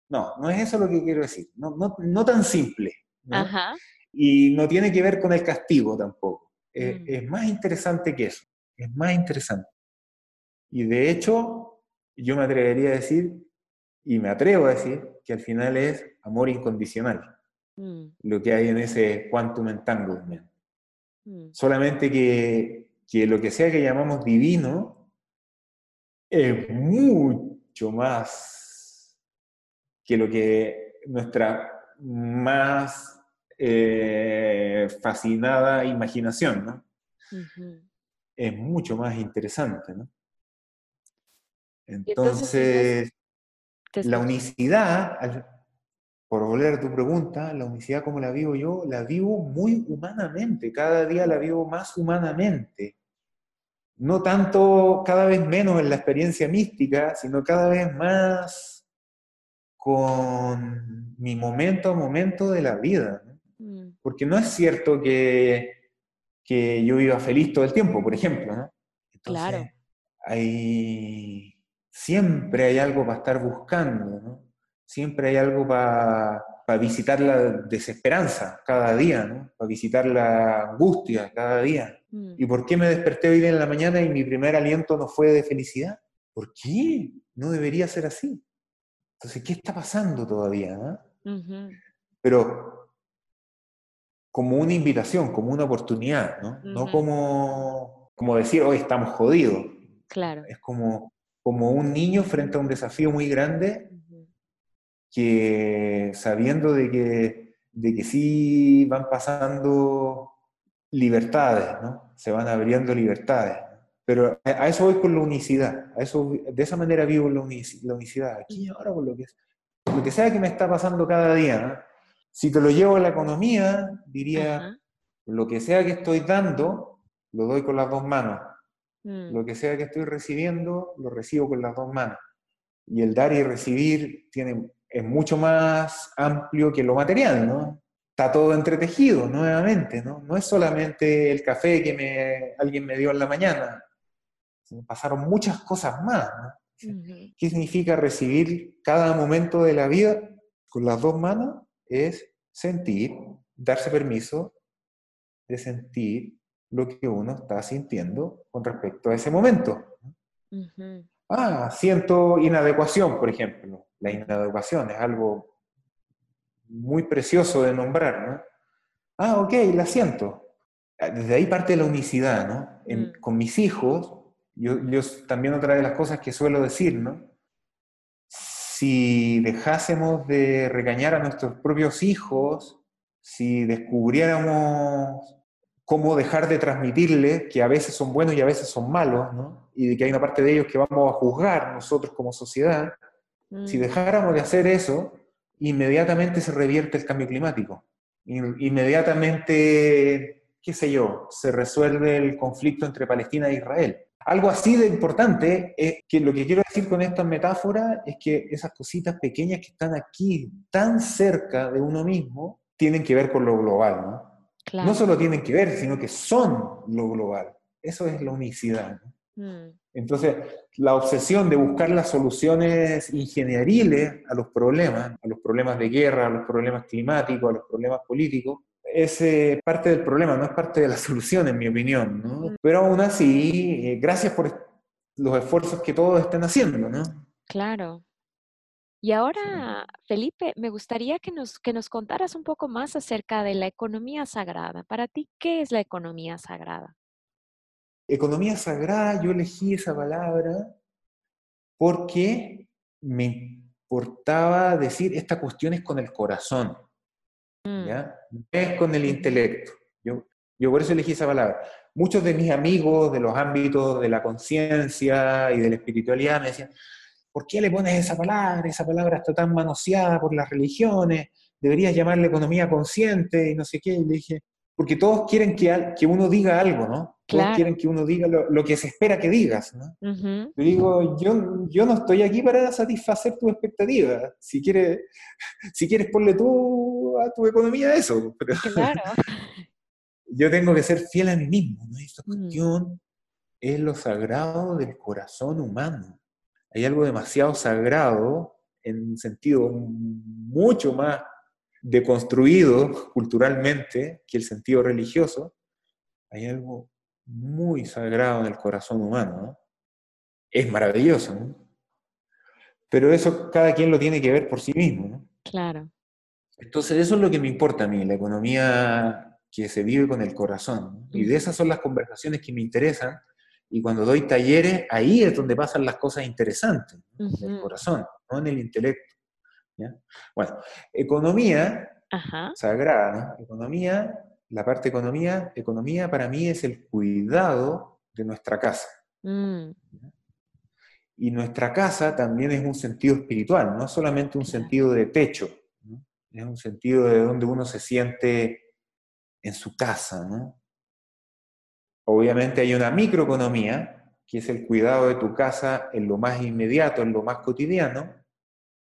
No, no es eso lo que quiero decir, no, no, no tan simple. Ajá. Y no tiene que ver con el castigo tampoco. Eh, mm. es más interesante que eso, es más interesante. Y de hecho, yo me atrevería a decir, y me atrevo a decir, que al final es amor incondicional, mm. lo que hay en ese quantum entanglement. Mm. Solamente que, que lo que sea que llamamos divino es mucho más que lo que nuestra más eh, fascinada imaginación, ¿no? Es mucho más interesante, ¿no? Entonces, la unicidad, por volver a tu pregunta, la unicidad como la vivo yo, la vivo muy humanamente, cada día la vivo más humanamente. No tanto cada vez menos en la experiencia mística, sino cada vez más con mi momento a momento de la vida. Mm. Porque no es cierto que, que, yo viva feliz todo el tiempo, por ejemplo, ¿no? claro. Hay, siempre hay algo para estar buscando, ¿no? Siempre hay algo para, para visitar la desesperanza cada día, ¿no? Para visitar la angustia cada día. Mm. ¿Y por qué me desperté hoy en la mañana y mi primer aliento no fue de felicidad? ¿Por qué? No debería ser así. Entonces, ¿qué está pasando todavía? ¿no? Pero como una invitación, como una oportunidad, ¿no? No como, como decir, hoy estamos jodidos. Claro. Es como, como un niño frente a un desafío muy grande que sabiendo de que, de que sí van pasando libertades, ¿no? Se van abriendo libertades. Pero a, eso voy con la unicidad, a eso, de esa manera vivo la, unicidad, aquí ahora con lo que, lo que sea que me está pasando cada día, ¿no? Si te lo llevo a la economía, diría, lo que sea que estoy dando, lo doy con las dos manos. Mm. Lo que sea que estoy recibiendo, lo recibo con las dos manos. Y el dar y recibir tiene, es mucho más amplio que lo material, ¿no? Está todo entretejido nuevamente, ¿no? No es solamente el café que me, alguien me dio en la mañana, pasaron muchas cosas más, ¿Qué significa recibir cada momento de la vida con las dos manos? Es sentir, darse permiso de sentir lo que uno está sintiendo con respecto a ese momento. Ah, siento inadecuación, por ejemplo. La inadecuación es algo muy precioso de nombrar, ¿no? Ah, ok, la siento. Desde ahí parte la unicidad, ¿no? Mm. Con mis hijos, yo, yo, también otra de las cosas que suelo decir, ¿no? si dejásemos de regañar a nuestros propios hijos, si descubriéramos cómo dejar de transmitirles que a veces son buenos y a veces son malos, ¿no? y de que hay una parte de ellos que vamos a juzgar nosotros como sociedad, si mm. dejáramos de hacer eso, inmediatamente se revierte el cambio climático. Inmediatamente, qué sé yo, se resuelve el conflicto entre Palestina e Israel. Algo así de importante, es que lo que quiero decir con esta metáfora es que esas cositas pequeñas que están aquí, tan cerca de uno mismo, tienen que ver con lo global, ¿no? No solo tienen que ver, sino que son lo global. Eso es la unicidad. Mm. Entonces, la obsesión de buscar las soluciones ingenieriles a los problemas, a los problemas de guerra, a los problemas climáticos, a los problemas políticos, es eh, parte del problema, no es parte de la solución, en mi opinión. ¿no? Mm. Pero aún así, eh, gracias por los esfuerzos que todos están haciendo. ¿no? Claro. Y ahora, Felipe, me gustaría que nos, que nos contaras un poco más acerca de la economía sagrada. Para ti, ¿qué es la economía sagrada? Economía sagrada, yo elegí esa palabra porque me importaba decir, esta cuestión es con el corazón, Mm. es con el intelecto. Yo, yo por eso elegí esa palabra. Muchos de mis amigos de los ámbitos de la conciencia y de la espiritualidad me decían, ¿por qué le pones esa palabra? Esa palabra está tan manoseada por las religiones, deberías llamarle economía consciente y no sé qué. Y le dije, porque todos quieren que, que uno diga algo, ¿no? Todos Claro. quieren que uno diga lo, lo que se espera que digas, ¿no? Ujú. Yo digo, yo, yo no estoy aquí para satisfacer tus expectativas. Si quieres, si quieres ponle tú a tu economía eso. Pero Claro. yo tengo que ser fiel a mí mismo. ¿no? Esta Mm. cuestión es lo sagrado del corazón humano. Hay algo demasiado sagrado en un sentido mucho más deconstruido culturalmente que el sentido religioso. Hay algo muy sagrado en el corazón humano. ¿no? Es maravilloso. ¿no? Pero eso cada quien lo tiene que ver por sí mismo. ¿no? Claro. Entonces, eso es lo que me importa a mí, la economía que se vive con el corazón. ¿no? Y de esas son las conversaciones que me interesan. Y cuando doy talleres, ahí es donde pasan las cosas interesantes, ¿no? en el corazón, no en el intelecto. ¿ya? Bueno, economía Ajá. sagrada, ¿no? Economía, la parte economía, economía para mí es el cuidado de nuestra casa. Mm, Y nuestra casa también es un sentido espiritual, no solamente un sentido de techo, ¿no? es un sentido de donde uno se siente en su casa. ¿no? Obviamente hay una microeconomía, que es el cuidado de tu casa en lo más inmediato, en lo más cotidiano,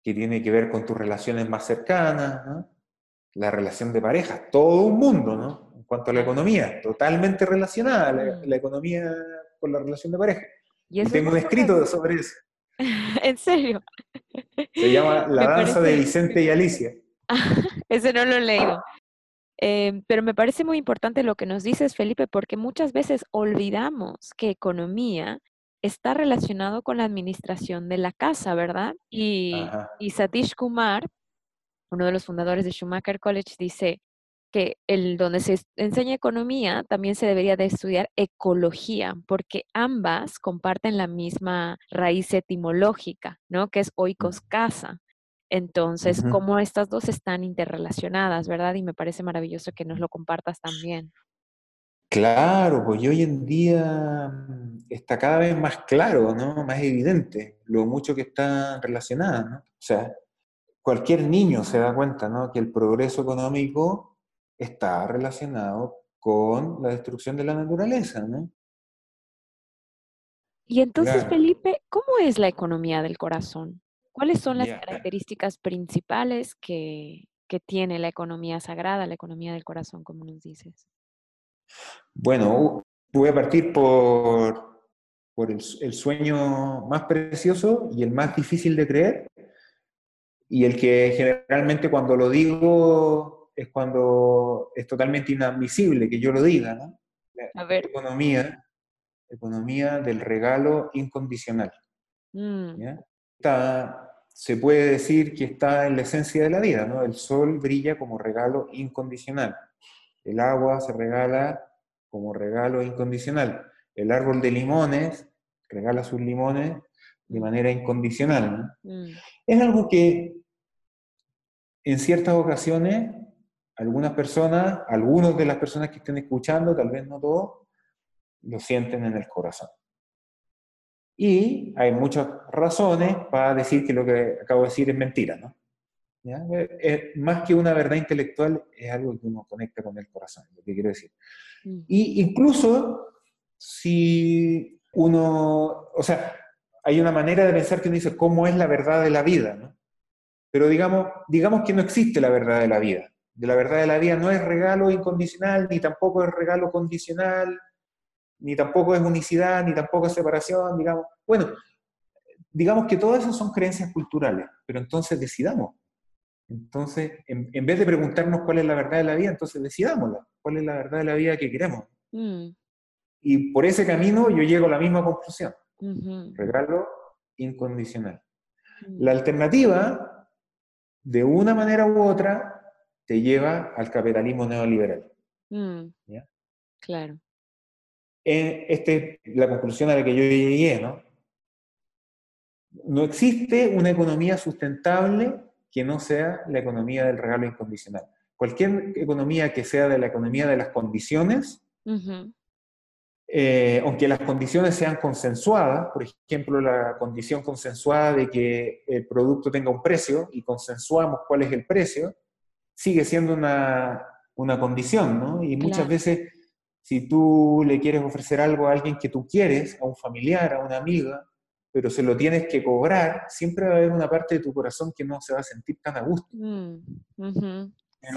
que tiene que ver con tus relaciones más cercanas, ¿no? la relación de pareja, todo un mundo, ¿no? En cuanto a la economía, totalmente relacionada la, Mm. la economía con la relación de pareja. Y tengo un escrito sobre eso. En serio. Se llama La danza de Vicente y Alicia. Ese no lo he leído. Eh, pero me parece muy importante lo que nos dices, Felipe, porque muchas veces olvidamos que economía está relacionado con la administración de la casa, ¿verdad? Y, Ajá. y Satish Kumar, uno de los fundadores de Schumacher College, dice que el donde se enseña economía también se debería de estudiar ecología, porque ambas comparten la misma raíz etimológica, ¿no? Que es oikos casa. Entonces, cómo estas dos están interrelacionadas, ¿verdad? Y me parece maravilloso que nos lo compartas también. Claro, pues hoy en día mm, está cada vez más claro, ¿no? Más evidente lo mucho que están relacionadas, ¿no? O sea, cualquier niño se da cuenta, ¿no? Que el progreso económico está relacionado con la destrucción de la naturaleza, ¿no? Y entonces, Claro. Felipe, ¿cómo es la economía del corazón? ¿Cuáles son las Ya. características principales que, que tiene la economía sagrada, la economía del corazón, como nos dices? Bueno, voy a partir por, por el, el sueño más precioso y el más difícil de creer, y el que generalmente cuando lo digo es cuando es totalmente inadmisible que yo lo diga, ¿no? A ver. Economía, economía del regalo incondicional. Mm, ¿ya? Está- se puede decir que está en la esencia de la vida, ¿no? El sol brilla como regalo incondicional. El agua se regala como regalo incondicional. El árbol de limones regala sus limones de manera incondicional. ¿no? mm, Es algo que en ciertas ocasiones algunas personas, algunos de las personas que estén escuchando, tal vez no todos, lo sienten en el corazón. Y hay muchas razones para decir que lo que acabo de decir es mentira, ¿no? ¿Ya? Eh, más que una verdad intelectual, es algo que uno conecta con el corazón, lo que quiero decir. mm, Y incluso si uno, o sea, hay una manera de pensar que uno dice, ¿cómo es la verdad de la vida? ¿no? Pero digamos, digamos que no existe la verdad de la vida. De la verdad de la vida no es regalo incondicional, ni tampoco es regalo condicional, ni tampoco es unicidad, ni tampoco es separación, digamos. Bueno, digamos que todas esas son creencias culturales, pero entonces decidamos. Entonces, en, en vez de preguntarnos cuál es la verdad de la vida, entonces decidámosla. ¿Cuál es la verdad de la vida que queremos? mm, Y por ese camino yo llego a la misma conclusión. Regalo incondicional. mm. La alternativa, de una manera u otra, te lleva al capitalismo neoliberal. Mm, ¿ya? Claro. Esta es la conclusión a la que yo llegué, ¿no? no existe una economía sustentable que no sea la economía del regalo incondicional. Cualquier economía que sea de la economía de las condiciones, eh, aunque las condiciones sean consensuadas, por ejemplo, la condición consensuada de que el producto tenga un precio y consensuamos cuál es el precio, sigue siendo una, condición, ¿no? Y muchas veces, si tú le quieres ofrecer algo a alguien que tú quieres, a un familiar, a una amiga, pero se lo tienes que cobrar, siempre va a haber una parte de tu corazón que no se va a sentir tan a gusto. Mm,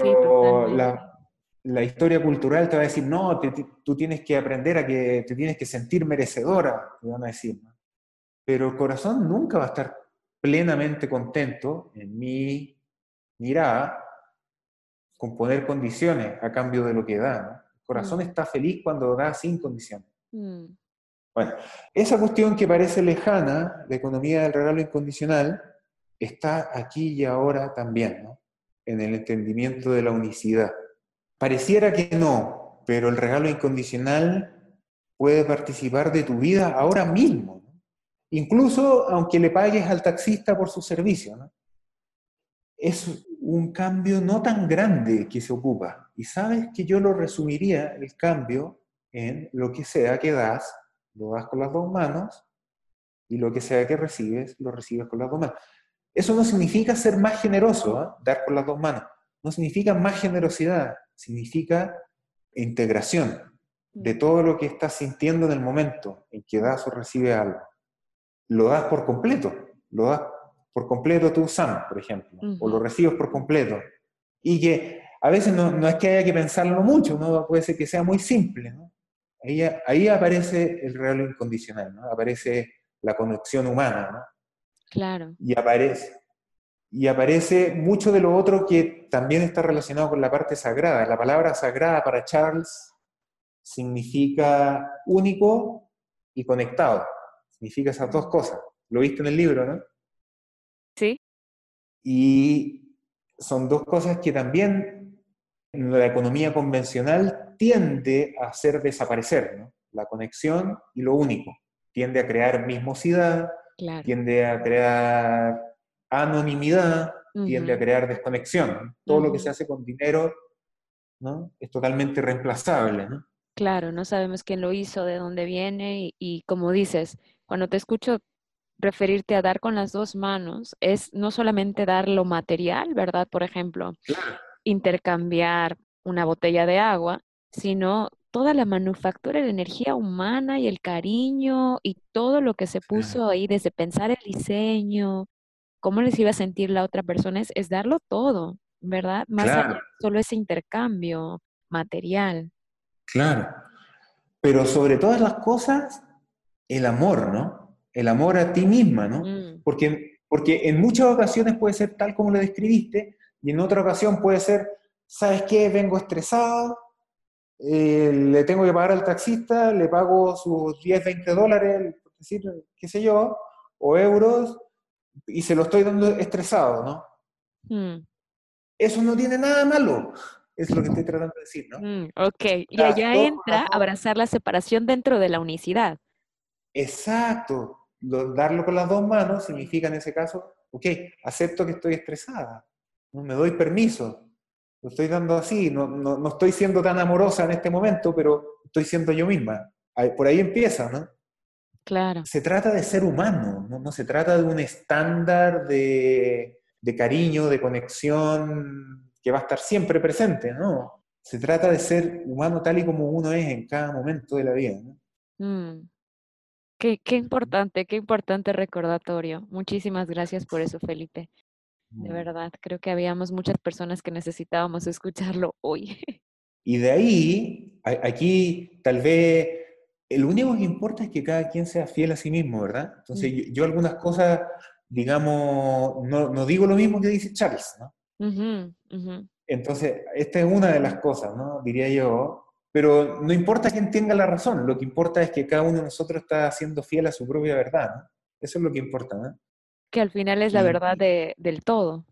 pero la, la, historia cultural te va a decir, no, tú tienes que aprender a que te tienes que sentir merecedora, te van a decir. Pero el corazón nunca va a estar plenamente contento, en mi mirada, con poner condiciones a cambio de lo que da. El corazón mm. está feliz cuando da sin condiciones. Mm. Bueno, esa cuestión que parece lejana, la economía del regalo incondicional, está aquí y ahora también, ¿no? en el entendimiento de la unicidad. Pareciera que no, pero el regalo incondicional puede participar de tu vida ahora mismo, incluso aunque le pagues al taxista por su servicio. ¿no? Es un cambio no tan grande que se ocupa. Y sabes que yo lo resumiría, el cambio, en lo que sea que das lo das con las dos manos y lo que sea que recibes, lo recibes con las dos manos. Eso no significa ser más generoso, ¿eh? dar con las dos manos. No significa más generosidad, significa integración de mm. todo lo que estás sintiendo en el momento en que das o recibes algo. Lo das por completo, lo das por completo tú, Sam, por ejemplo, o lo recibes por completo. Y que a veces no, no, es que haya que pensarlo mucho, ¿no? puede ser que sea muy simple. ¿no? Ahí, aparece el regalo incondicional, ¿no? Aparece la conexión humana, ¿no? Claro. Y aparece, y aparece mucho de lo otro que también está relacionado con la parte sagrada. La palabra sagrada para Charles significa único y conectado. Significa esas dos cosas. Lo viste en el libro, ¿no? Sí. Y son dos cosas que también en la economía convencional tiende a hacer desaparecer, ¿no? La conexión y lo único. Tiende a crear mismosidad, tiende a crear anonimidad, tiende a crear desconexión. Todo lo que se hace con dinero ¿no? es totalmente reemplazable. ¿no? Claro, no sabemos quién lo hizo, de dónde viene y, como dices, cuando te escucho referirte a dar con las dos manos, es no solamente dar lo material, ¿verdad? Por ejemplo, intercambiar una botella de agua, sino toda la manufactura de energía humana y el cariño y todo lo que se puso ahí desde pensar el diseño, cómo les iba a sentir la otra persona, es, darlo todo, ¿verdad? Más allá solo ese intercambio material. Claro. Pero sobre todas las cosas, el amor, ¿no? El amor a ti misma, ¿no? Mm. Porque, porque en muchas ocasiones puede ser tal como lo describiste, y en otra ocasión puede ser, ¿sabes qué? Vengo estresado, eh, le tengo que pagar al taxista, le pago sus 10, 20 dólares, decir, qué sé yo, o euros, y se lo estoy dando estresado, ¿no? Hmm. Eso no tiene nada malo, es lo que estoy tratando de decir, ¿no? Hmm, ok, y allá entra abrazar la separación dentro de la unicidad. Exacto, darlo con las dos manos significa en ese caso, ok, acepto que estoy estresada, no me doy permiso, lo estoy dando así, no, no, estoy siendo tan amorosa en este momento, pero estoy siendo yo misma. Por ahí empieza, ¿no? Claro. Se trata de ser humano, no, se trata de un estándar de, de, cariño, de conexión que va a estar siempre presente, ¿no? Se trata de ser humano tal y como uno es en cada momento de la vida, ¿no? Mm. Qué, qué importante, qué importante recordatorio. Muchísimas gracias por eso, Felipe. De verdad, creo que habíamos muchas personas que necesitábamos escucharlo hoy. Y de ahí, aquí tal vez lo único que importa es que cada quien sea fiel a sí mismo, ¿verdad? Entonces yo, algunas cosas, digamos, no, digo lo mismo que dice Charles, ¿no? Entonces, esta es una de las cosas, ¿no? Diría yo, pero no importa quién tenga la razón, lo que importa es que cada uno de nosotros está siendo fiel a su propia verdad, ¿no? Eso es lo que importa, ¿no? Que al final es la verdad del todo.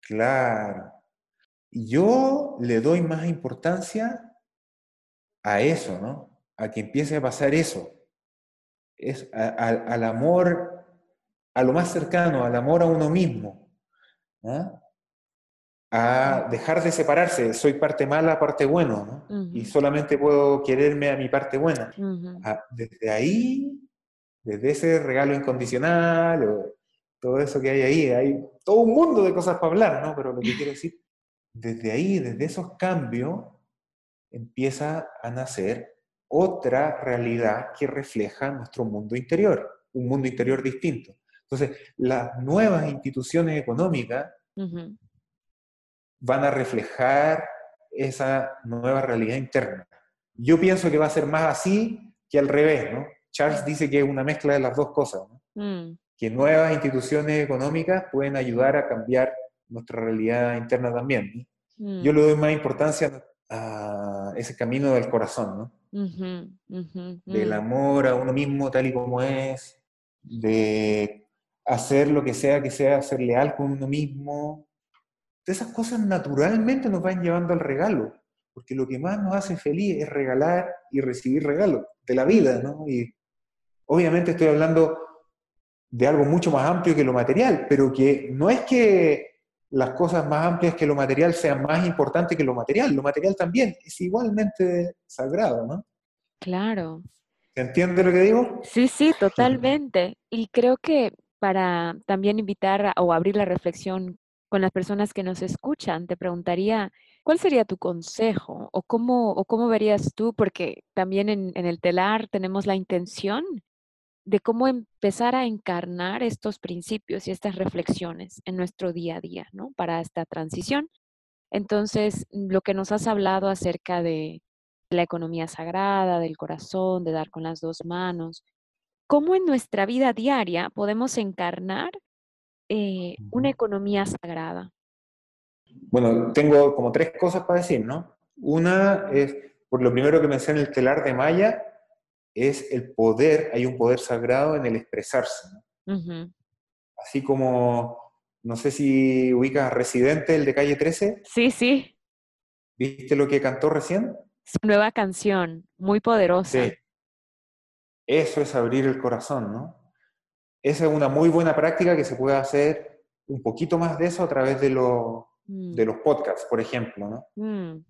Claro. Yo le doy más importancia a eso, ¿no? A que empiece a pasar eso. Es al amor a lo más cercano, al amor a uno mismo, ¿ah? A dejar de separarse, soy parte mala, parte bueno, y solamente puedo quererme a mi parte buena. Ah, desde ahí, desde ese regalo incondicional, o todo eso que hay ahí, hay todo un mundo de cosas para hablar, ¿no? Pero lo que quiero decir, desde ahí, desde esos cambios, empieza a nacer otra realidad que refleja nuestro mundo interior, un mundo interior distinto. Entonces, las nuevas instituciones económicas van a reflejar esa nueva realidad interna. Yo pienso que va a ser más así que al revés, ¿no? Charles dice que es una mezcla de las dos cosas, ¿no? Mm. que nuevas instituciones económicas pueden ayudar a cambiar nuestra realidad interna también. Mm. Yo le doy más importancia a ese camino del corazón, ¿no? Del mm. amor a uno mismo tal y como es, de hacer lo que sea que sea, ser leal con uno mismo. Esas cosas naturalmente nos van llevando al regalo, porque lo que más nos hace feliz es regalar y recibir regalos de la vida, ¿no? Y obviamente estoy hablando de algo mucho más amplio que lo material, pero que no es que las cosas más amplias que lo material sean más importantes que lo material. Lo material también es igualmente sagrado, ¿no? Claro. ¿Se entiende lo que digo? Sí, sí, totalmente. Y creo que para también invitar o abrir la reflexión con las personas que nos escuchan, te preguntaría, ¿cuál sería tu consejo o cómo, o cómo verías tú? Porque también en, en el telar tenemos la intención de cómo empezar a encarnar estos principios y estas reflexiones en nuestro día a día, ¿no? Para esta transición. Entonces, lo que nos has hablado acerca de la economía sagrada, del corazón, de dar con las dos manos, ¿cómo en nuestra vida diaria podemos encarnar eh, una economía sagrada? Bueno, tengo como tres cosas para decir, ¿no? Una es, por lo primero que mencioné, el telar de Maya, es el poder, hay un poder sagrado en el expresarse. Así como, no sé si ubicas Residente, el de calle 13. Sí, sí. ¿Viste lo que cantó recién? Su nueva canción, muy poderosa. Sí. Eso es abrir el corazón, ¿no? Esa es una muy buena práctica que se puede hacer un poquito más de eso a través de, mm. de los podcasts, por ejemplo, ¿no? Mm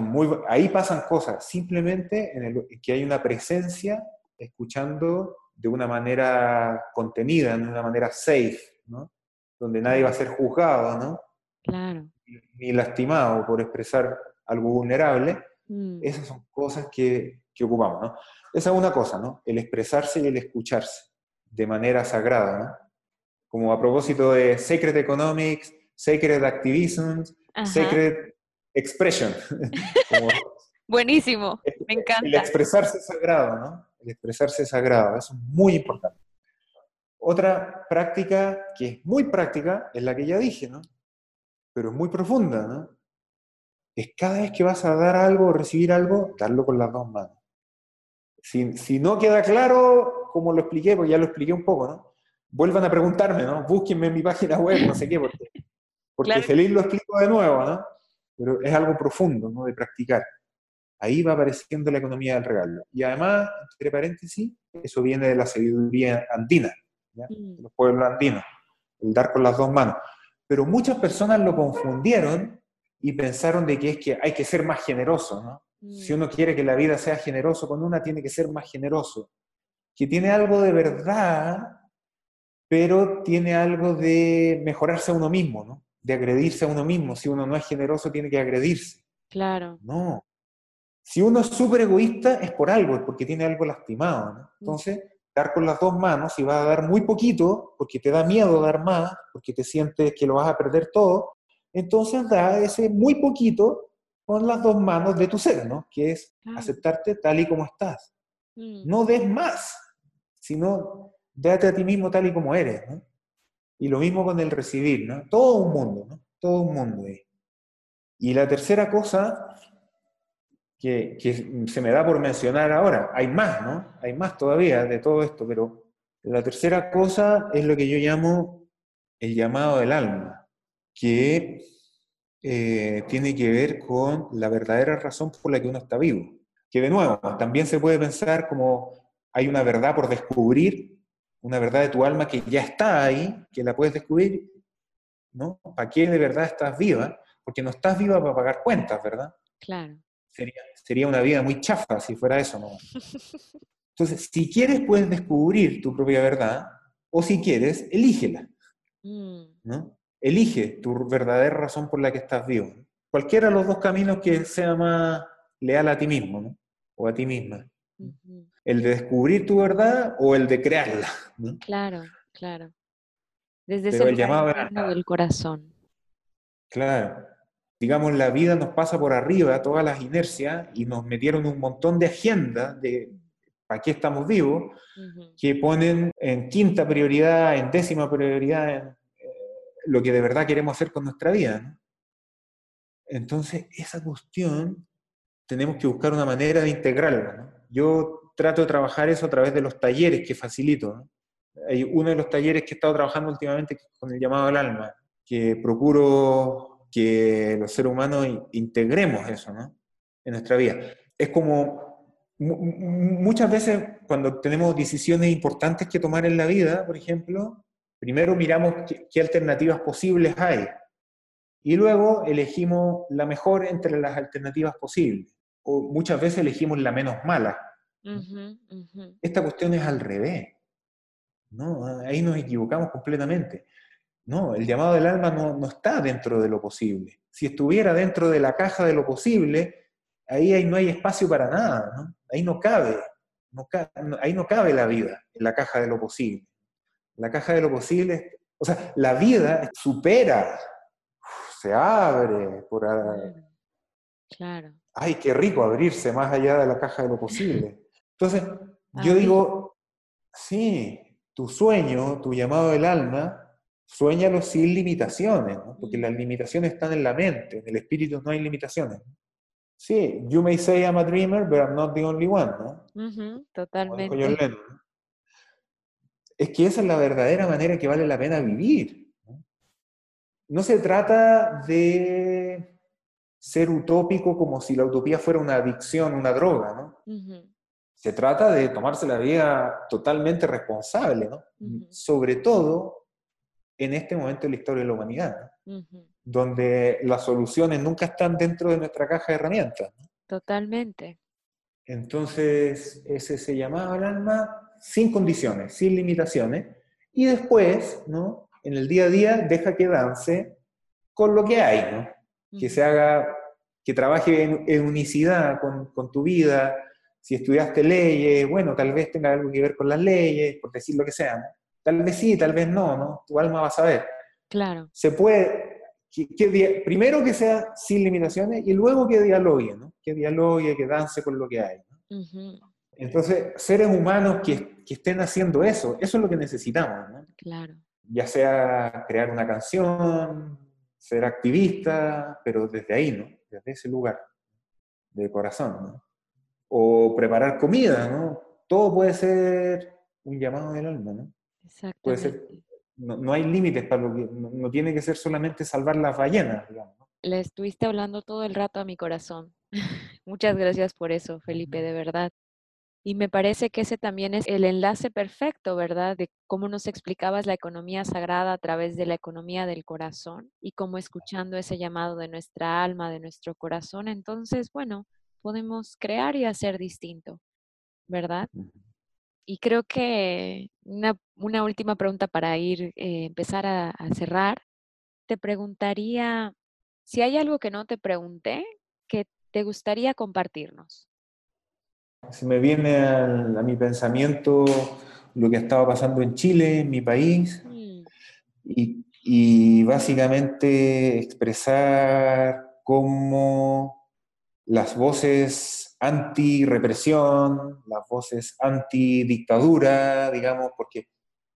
muy, ahí pasan cosas, simplemente en el, que hay una presencia escuchando de una manera contenida, de una manera safe, ¿no? Donde nadie va a ser juzgado, ¿no? Claro. Ni, lastimado por expresar algo vulnerable. Mm. Esas son cosas que, que ocupamos, ¿no? Esa es una cosa, ¿no? El expresarse y el escucharse de manera sagrada, ¿no? Como a propósito de Sacred Economics, Sacred Activism, Sacred expression. Buenísimo, me encanta. El expresarse sagrado, ¿no? El expresarse sagrado, eso es muy importante. Otra práctica que es muy práctica es la que ya dije, ¿no? Pero es muy profunda, ¿no? Es cada vez que vas a dar algo o recibir algo, darlo con las dos manos. Si, si no queda claro, como lo expliqué, porque ya lo expliqué un poco, ¿no? Vuelvan a preguntarme, ¿no? Búsquenme en mi página web, no sé qué, porque, porque feliz lo explico de nuevo, ¿no? pero es algo profundo, ¿no? De practicar. Ahí va apareciendo la economía del regalo. Y además, entre paréntesis, eso viene de la sabiduría andina, mm. de los pueblos andinos, el dar con las dos manos. Pero muchas personas lo confundieron y pensaron de que es que hay que ser más generoso, ¿no? Si uno mm. quiere que la vida sea generoso con una, tiene que ser más generoso. Que tiene algo de verdad, pero tiene algo de mejorarse a uno mismo, ¿no? de agredirse a uno mismo. Si uno no es generoso, tiene que agredirse. Claro. No. Si uno es súper egoísta, es por algo, es porque tiene algo lastimado. ¿no? Entonces, dar con las dos manos y vas a dar muy poquito, porque te da miedo dar más, porque te sientes que lo vas a perder todo, entonces da ese muy poquito con las dos manos de tu ser, ¿no? Que es aceptarte tal y como estás. Mm. No des más, sino date a ti mismo tal y como eres, ¿no? Y lo mismo con el recibir, ¿no? Todo un mundo, ¿no? Todo un mundo. Y la tercera cosa que, se me da por mencionar ahora, hay más, ¿no? Hay más todavía de todo esto, pero la tercera cosa es lo que yo llamo el llamado del alma, que eh, tiene que ver con la verdadera razón por la que uno está vivo. Que de nuevo, también se puede pensar como hay una verdad por descubrir una verdad de tu alma que ya está ahí, que la puedes descubrir, ¿no? ¿Para qué de verdad estás viva? Porque no estás viva para pagar cuentas, ¿verdad? Claro. Sería, sería una vida muy chafa si fuera eso, ¿no? Entonces, si quieres, puedes descubrir tu propia verdad, o si quieres, elígela, Mm, ¿no? Elige tu verdadera razón por la que estás vivo. Cualquiera de los dos caminos que sea más leal a ti mismo, ¿no? O a ti misma. El de descubrir tu verdad o el de crearla, ¿no? Claro, claro. Desde Pero ese el llamado del corazón. Claro. Digamos, la vida nos pasa por arriba, todas las inercias, y nos metieron un montón de agendas de para qué estamos vivos, que ponen en quinta prioridad, en décima prioridad, en, eh, lo que de verdad queremos hacer con nuestra vida. ¿no? Entonces, esa cuestión tenemos que buscar una manera de integrarla. ¿no? Yo trato de trabajar eso a través de los talleres que facilito. Hay uno de los talleres que he estado trabajando últimamente con el llamado al alma, que procuro que los seres humanos in- integremos eso ¿no? en nuestra vida. Es como mu- mu- muchas veces cuando tenemos decisiones importantes que tomar en la vida, por ejemplo, primero miramos qué, qué alternativas posibles hay y luego elegimos la mejor entre las alternativas posibles. O muchas veces elegimos la menos mala. Esta cuestión es al revés. ¿no? Ahí nos equivocamos completamente. No, el llamado del alma no, no está dentro de lo posible. Si estuviera dentro de la caja de lo posible, ahí hay- no hay espacio para nada. ¿no? Ahí no cabe. No ahí no cabe la vida, en la caja de lo posible. La caja de lo posible, o sea, la vida supera, se abre por, claro. ay, qué rico abrirse más allá de la caja de lo posible. Entonces, yo Abrir. digo, sí, tu sueño, tu llamado del alma, suéñalo sin limitaciones, ¿no? porque Mm. las limitaciones están en la mente, en el espíritu no hay limitaciones. Sí, you may say I'm a dreamer, but I'm not the only one, ¿no? Dijo totalmente. Lennon, ¿no? Es que esa es la verdadera manera que vale la pena vivir. ¿no? No se trata de ser utópico como si la utopía fuera una adicción, una droga, ¿no? Ujú, Se trata de tomarse la vida totalmente responsable, ¿no? Ujú. Sobre todo en este momento de la historia de la humanidad, ¿no? ujú. donde las soluciones nunca están dentro de nuestra caja de herramientas. ¿no? Totalmente. Entonces, ese se llamaba al alma sin condiciones, sin limitaciones, y después, ¿no? En el día a día, deja que dance con lo que hay, ¿no? Que Ujú, se haga, que trabaje en, en unicidad con, con tu vida. Si estudiaste leyes, bueno, tal vez tenga algo que ver con las leyes, por decir lo que sea. ¿no? Tal vez sí, tal vez no, ¿no? Tu alma va a saber. Claro. Se puede, que, que primero que sea sin limitaciones y luego que dialogue, ¿no? Que dialogue, que dance con lo que hay. ¿no? Ujú, Entonces, seres humanos que, que estén haciendo eso, eso es lo que necesitamos, ¿no? Claro. Ya sea crear una canción, ser activista, pero desde ahí, ¿no? Desde ese lugar, de corazón, ¿no? O preparar comida, ¿no? Todo puede ser un llamado del alma, ¿no? Puede ser, Exactamente. no, no hay límites para lo que, no, no tiene que ser solamente salvar las ballenas, digamos. ¿no? Le estuviste hablando todo el rato a mi corazón. Muchas gracias por eso, Felipe, de verdad. Y me parece que ese también es el enlace perfecto, ¿verdad? De cómo nos explicabas la economía sagrada a través de la economía del corazón y cómo escuchando ese llamado de nuestra alma, de nuestro corazón, entonces, bueno, podemos crear y hacer distinto, ¿verdad? Y creo que una, una última pregunta para ir, eh, empezar a, a cerrar. Te preguntaría si hay algo que no te pregunté que te gustaría compartirnos. Se me viene al- a, mi pensamiento lo que estaba pasando en Chile, en mi país, Mm, y, y básicamente expresar cómo las voces anti-represión, las voces anti-dictadura, digamos, porque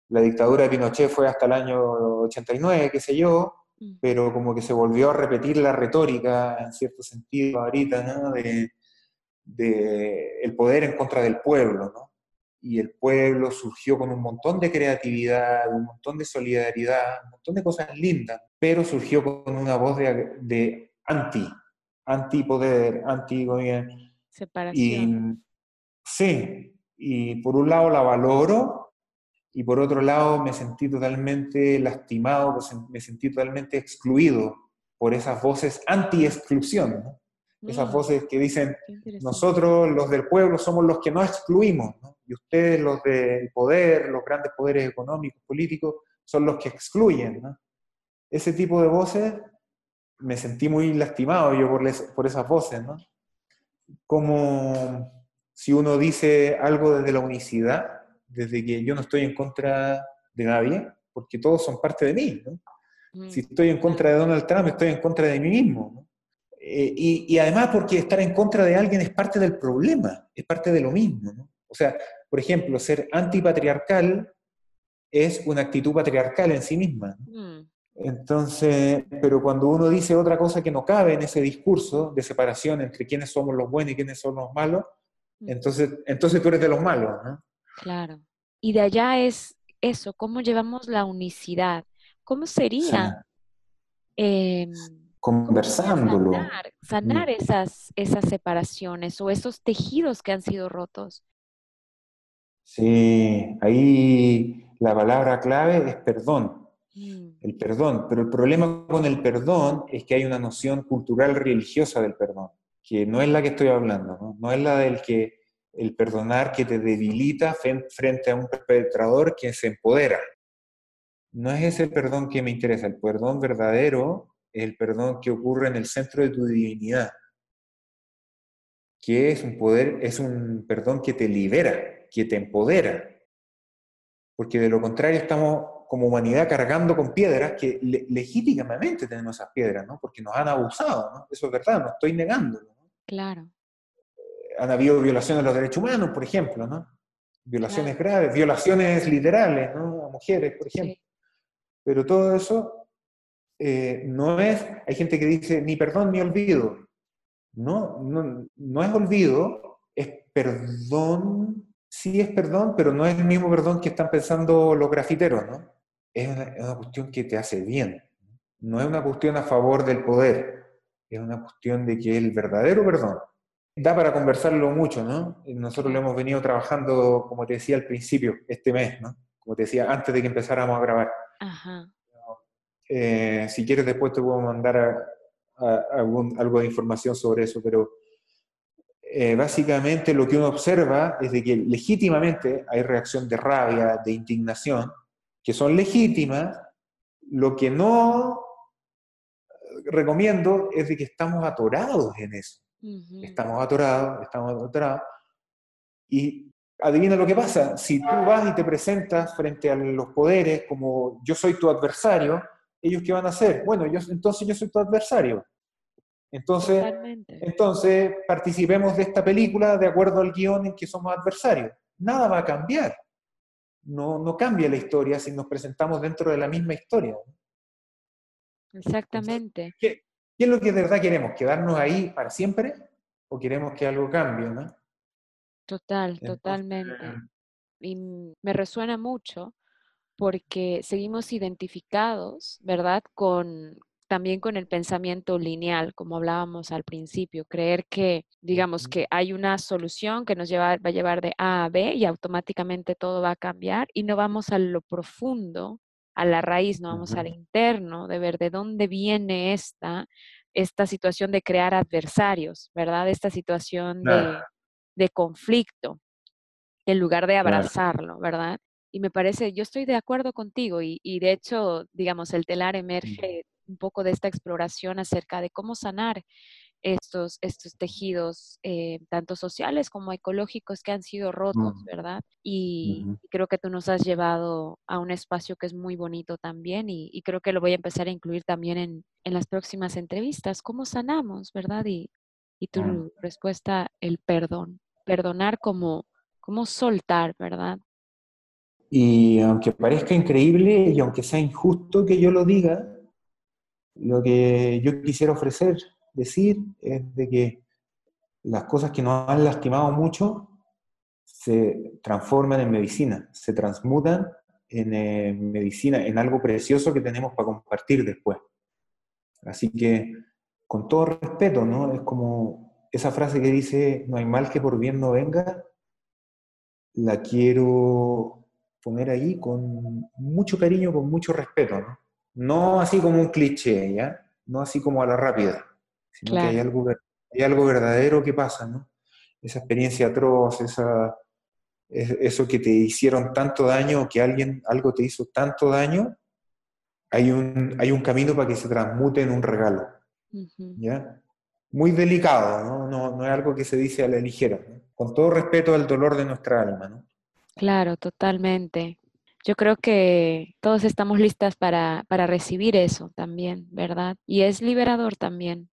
la dictadura de Pinochet fue hasta el año 89, qué sé yo, mm, pero como que se volvió a repetir la retórica, en cierto sentido, ahorita, ¿no? De, de el poder en contra del pueblo, ¿no? Y el pueblo surgió con un montón de creatividad, un montón de solidaridad, un montón de cosas lindas, pero surgió con una voz de, de anti, anti-poder, anti-gobierno. Y separación. sí, y por un lado la valoro, y por otro lado me sentí totalmente lastimado, me sentí totalmente excluido por esas voces anti-exclusión, esas mm. voces que dicen, nosotros los del pueblo somos los que no excluimos, y ustedes los del poder, los grandes poderes económicos, políticos, son los que excluyen. Ese tipo de voces me sentí muy lastimado yo por, por esas voces, ¿no? Como si uno dice algo desde la unicidad, desde que yo no estoy en contra de nadie, porque todos son parte de mí. ¿no? Mm. Si estoy en contra de Donald Trump, estoy en contra de mí mismo. ¿no? Eh, y, y, además porque estar en contra de alguien es parte del problema, es parte de lo mismo. ¿no? O sea, por ejemplo, ser antipatriarcal es una actitud patriarcal en sí misma. Mm. Entonces, pero cuando uno dice otra cosa que no cabe en ese discurso de separación entre quiénes somos los buenos y quiénes son los malos, entonces, entonces tú eres de los malos, ¿no? Claro. Y de allá es eso, cómo llevamos la unicidad. ¿Cómo sería? Em, Conversándolo. Sanar, mm. esas, esas separaciones o esos tejidos que han sido rotos. Sí, ahí la palabra clave es perdón. Mm. El perdón. Pero el problema con el perdón es que hay una noción cultural religiosa del perdón, que no es la que estoy hablando, no, es la del que el perdonar que te debilita frente a un perpetrador que se empodera. No es ese perdón que me interesa, el perdón verdadero es el perdón que ocurre en el centro de tu divinidad, que es un poder, es un perdón que te libera, que te empodera, porque de lo contrario estamos como humanidad cargando con piedras que legítimamente tenemos esas piedras, ¿no? Porque nos han abusado, ¿no? Eso es verdad, no estoy negándolo. Claro. Eh, han habido violaciones de los derechos humanos, por ejemplo, ¿no? Violaciones graves, violaciones literales, ¿no? A mujeres, por ejemplo. Pero todo eso eh, no es, hay gente que dice, ni perdón ni olvido. No, no, no es olvido, es perdón sí es perdón, pero no es el mismo perdón que están pensando los grafiteros, ¿no? Es una, cuestión que te hace bien. No es una cuestión a favor del poder, es una cuestión de que el verdadero perdón. Da para conversarlo mucho, ¿no? Nosotros lo hemos venido trabajando, como te decía al principio, este mes, ¿no? Como te decía, antes de que empezáramos a grabar. Eh, si quieres, después te puedo mandar algo de información sobre eso, pero eh, básicamente lo que uno observa es de que legítimamente hay reacción de rabia, de indignación, que son legítimas. Lo que no recomiendo es de que estamos atorados en eso. Estamos atorados, estamos atorados. Y adivina lo que pasa, si tú vas y te presentas frente a los poderes como yo soy tu adversario, ellos qué van a hacer? Bueno, yo, entonces yo soy tu adversario. Entonces, entonces, participemos de esta película de acuerdo al guion en que somos adversarios. Nada va a cambiar. No, no cambia la historia si nos presentamos dentro de la misma historia. Exactamente. ¿qué, es lo que de verdad queremos? ¿Quedarnos ahí para siempre? ¿O queremos que algo cambie? ¿no? Total, totalmente. Y me resuena mucho porque seguimos identificados, ¿verdad? Con, también con el pensamiento lineal, como hablábamos al principio, creer que, digamos, que hay una solución que nos lleva, va a llevar de A a B y automáticamente todo va a cambiar y no vamos a lo profundo, a la raíz, no vamos al interno, de ver de dónde viene esta, esta situación de crear adversarios, ¿verdad? Esta situación de, conflicto, en lugar de abrazarlo, ¿verdad? Y me parece, yo estoy de acuerdo contigo y, y de hecho, digamos, el telar emerge un poco de esta exploración acerca de cómo sanar estos, estos tejidos, eh, tanto sociales como ecológicos que han sido rotos, ¿verdad? Y, creo que tú nos has llevado a un espacio que es muy bonito también y, creo que lo voy a empezar a incluir también en, las próximas entrevistas. ¿Cómo sanamos, verdad? Y, tu respuesta, el perdón. Perdonar como, como soltar, ¿verdad? Y aunque parezca increíble y aunque sea injusto que yo lo diga, lo que yo quisiera ofrecer, decir, es de que las cosas que nos han lastimado mucho se transforman en medicina, se transmutan en eh, medicina, en algo precioso que tenemos para compartir después. Así que, con todo respeto, ¿no? Es como esa frase que dice, no hay mal que por bien no venga, la quiero poner ahí con mucho cariño, con mucho respeto, ¿no? No así como un cliché, ¿ya? No así como a la rápida, sino que hay algo, hay algo verdadero que pasa, ¿no? Esa experiencia atroz, esa, eso que te hicieron tanto daño, que alguien, algo te hizo tanto daño, hay un, hay un camino para que se transmute en un regalo, ¿ya? Muy delicado, ¿no? ¿no? No, es algo que se dice a la ligera, con todo respeto al dolor de nuestra alma, ¿no? Claro, totalmente. Yo creo que todos estamos listas para, para recibir eso también, ¿verdad? Y es liberador también.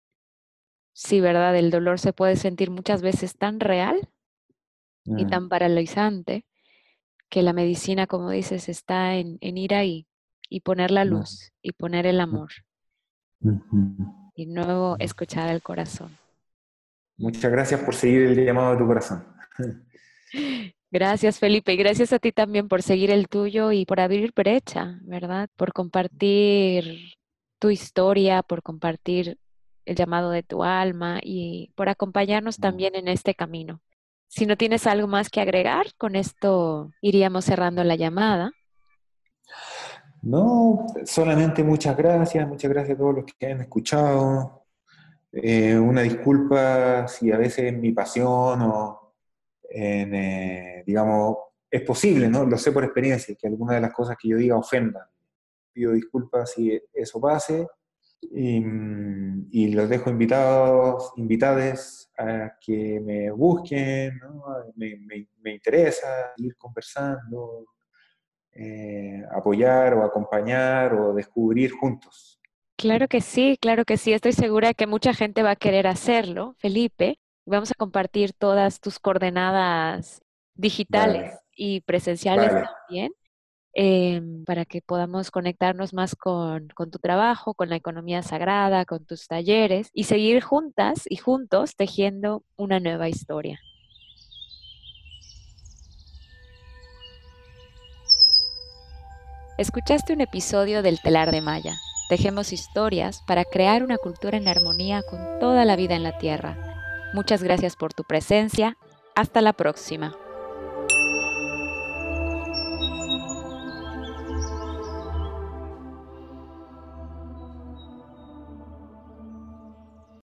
Sí, ¿verdad? El dolor se puede sentir muchas veces tan real y mm. tan paralizante que la medicina, como dices, está en, en ir ahí y poner la luz y poner el mm. amor y nuevo escuchar el corazón. Muchas gracias por seguir el llamado de tu corazón. Gracias, Felipe. Y gracias a ti también por seguir el tuyo y por abrir brecha, ¿verdad? Por compartir tu historia, por compartir el llamado de tu alma y por acompañarnos también en este camino. Si no tienes algo más que agregar, con esto iríamos cerrando la llamada. No, solamente muchas gracias, muchas gracias a todos los que han escuchado. Eh, una disculpa si a veces mi pasión o, en, eh, digamos, es posible, ¿no? Lo sé por experiencia, que alguna de las cosas que yo diga ofendan. Pido disculpas si eso pase y, los dejo invitados, invitadas a que me busquen, me, interesa ir conversando, eh, apoyar o acompañar o descubrir juntos. Claro que sí, claro que sí. Estoy segura que mucha gente va a querer hacerlo, Felipe. Vamos a compartir todas tus coordenadas digitales y presenciales también. Em, para que podamos conectarnos más con, con, tu trabajo, con la economía sagrada, con tus talleres y seguir juntas y juntos tejiendo una nueva historia. Escuchaste un episodio del Telar de Maya. Tejemos historias para crear una cultura en armonía con toda la vida en la Tierra. Muchas gracias por tu presencia. Hasta la próxima.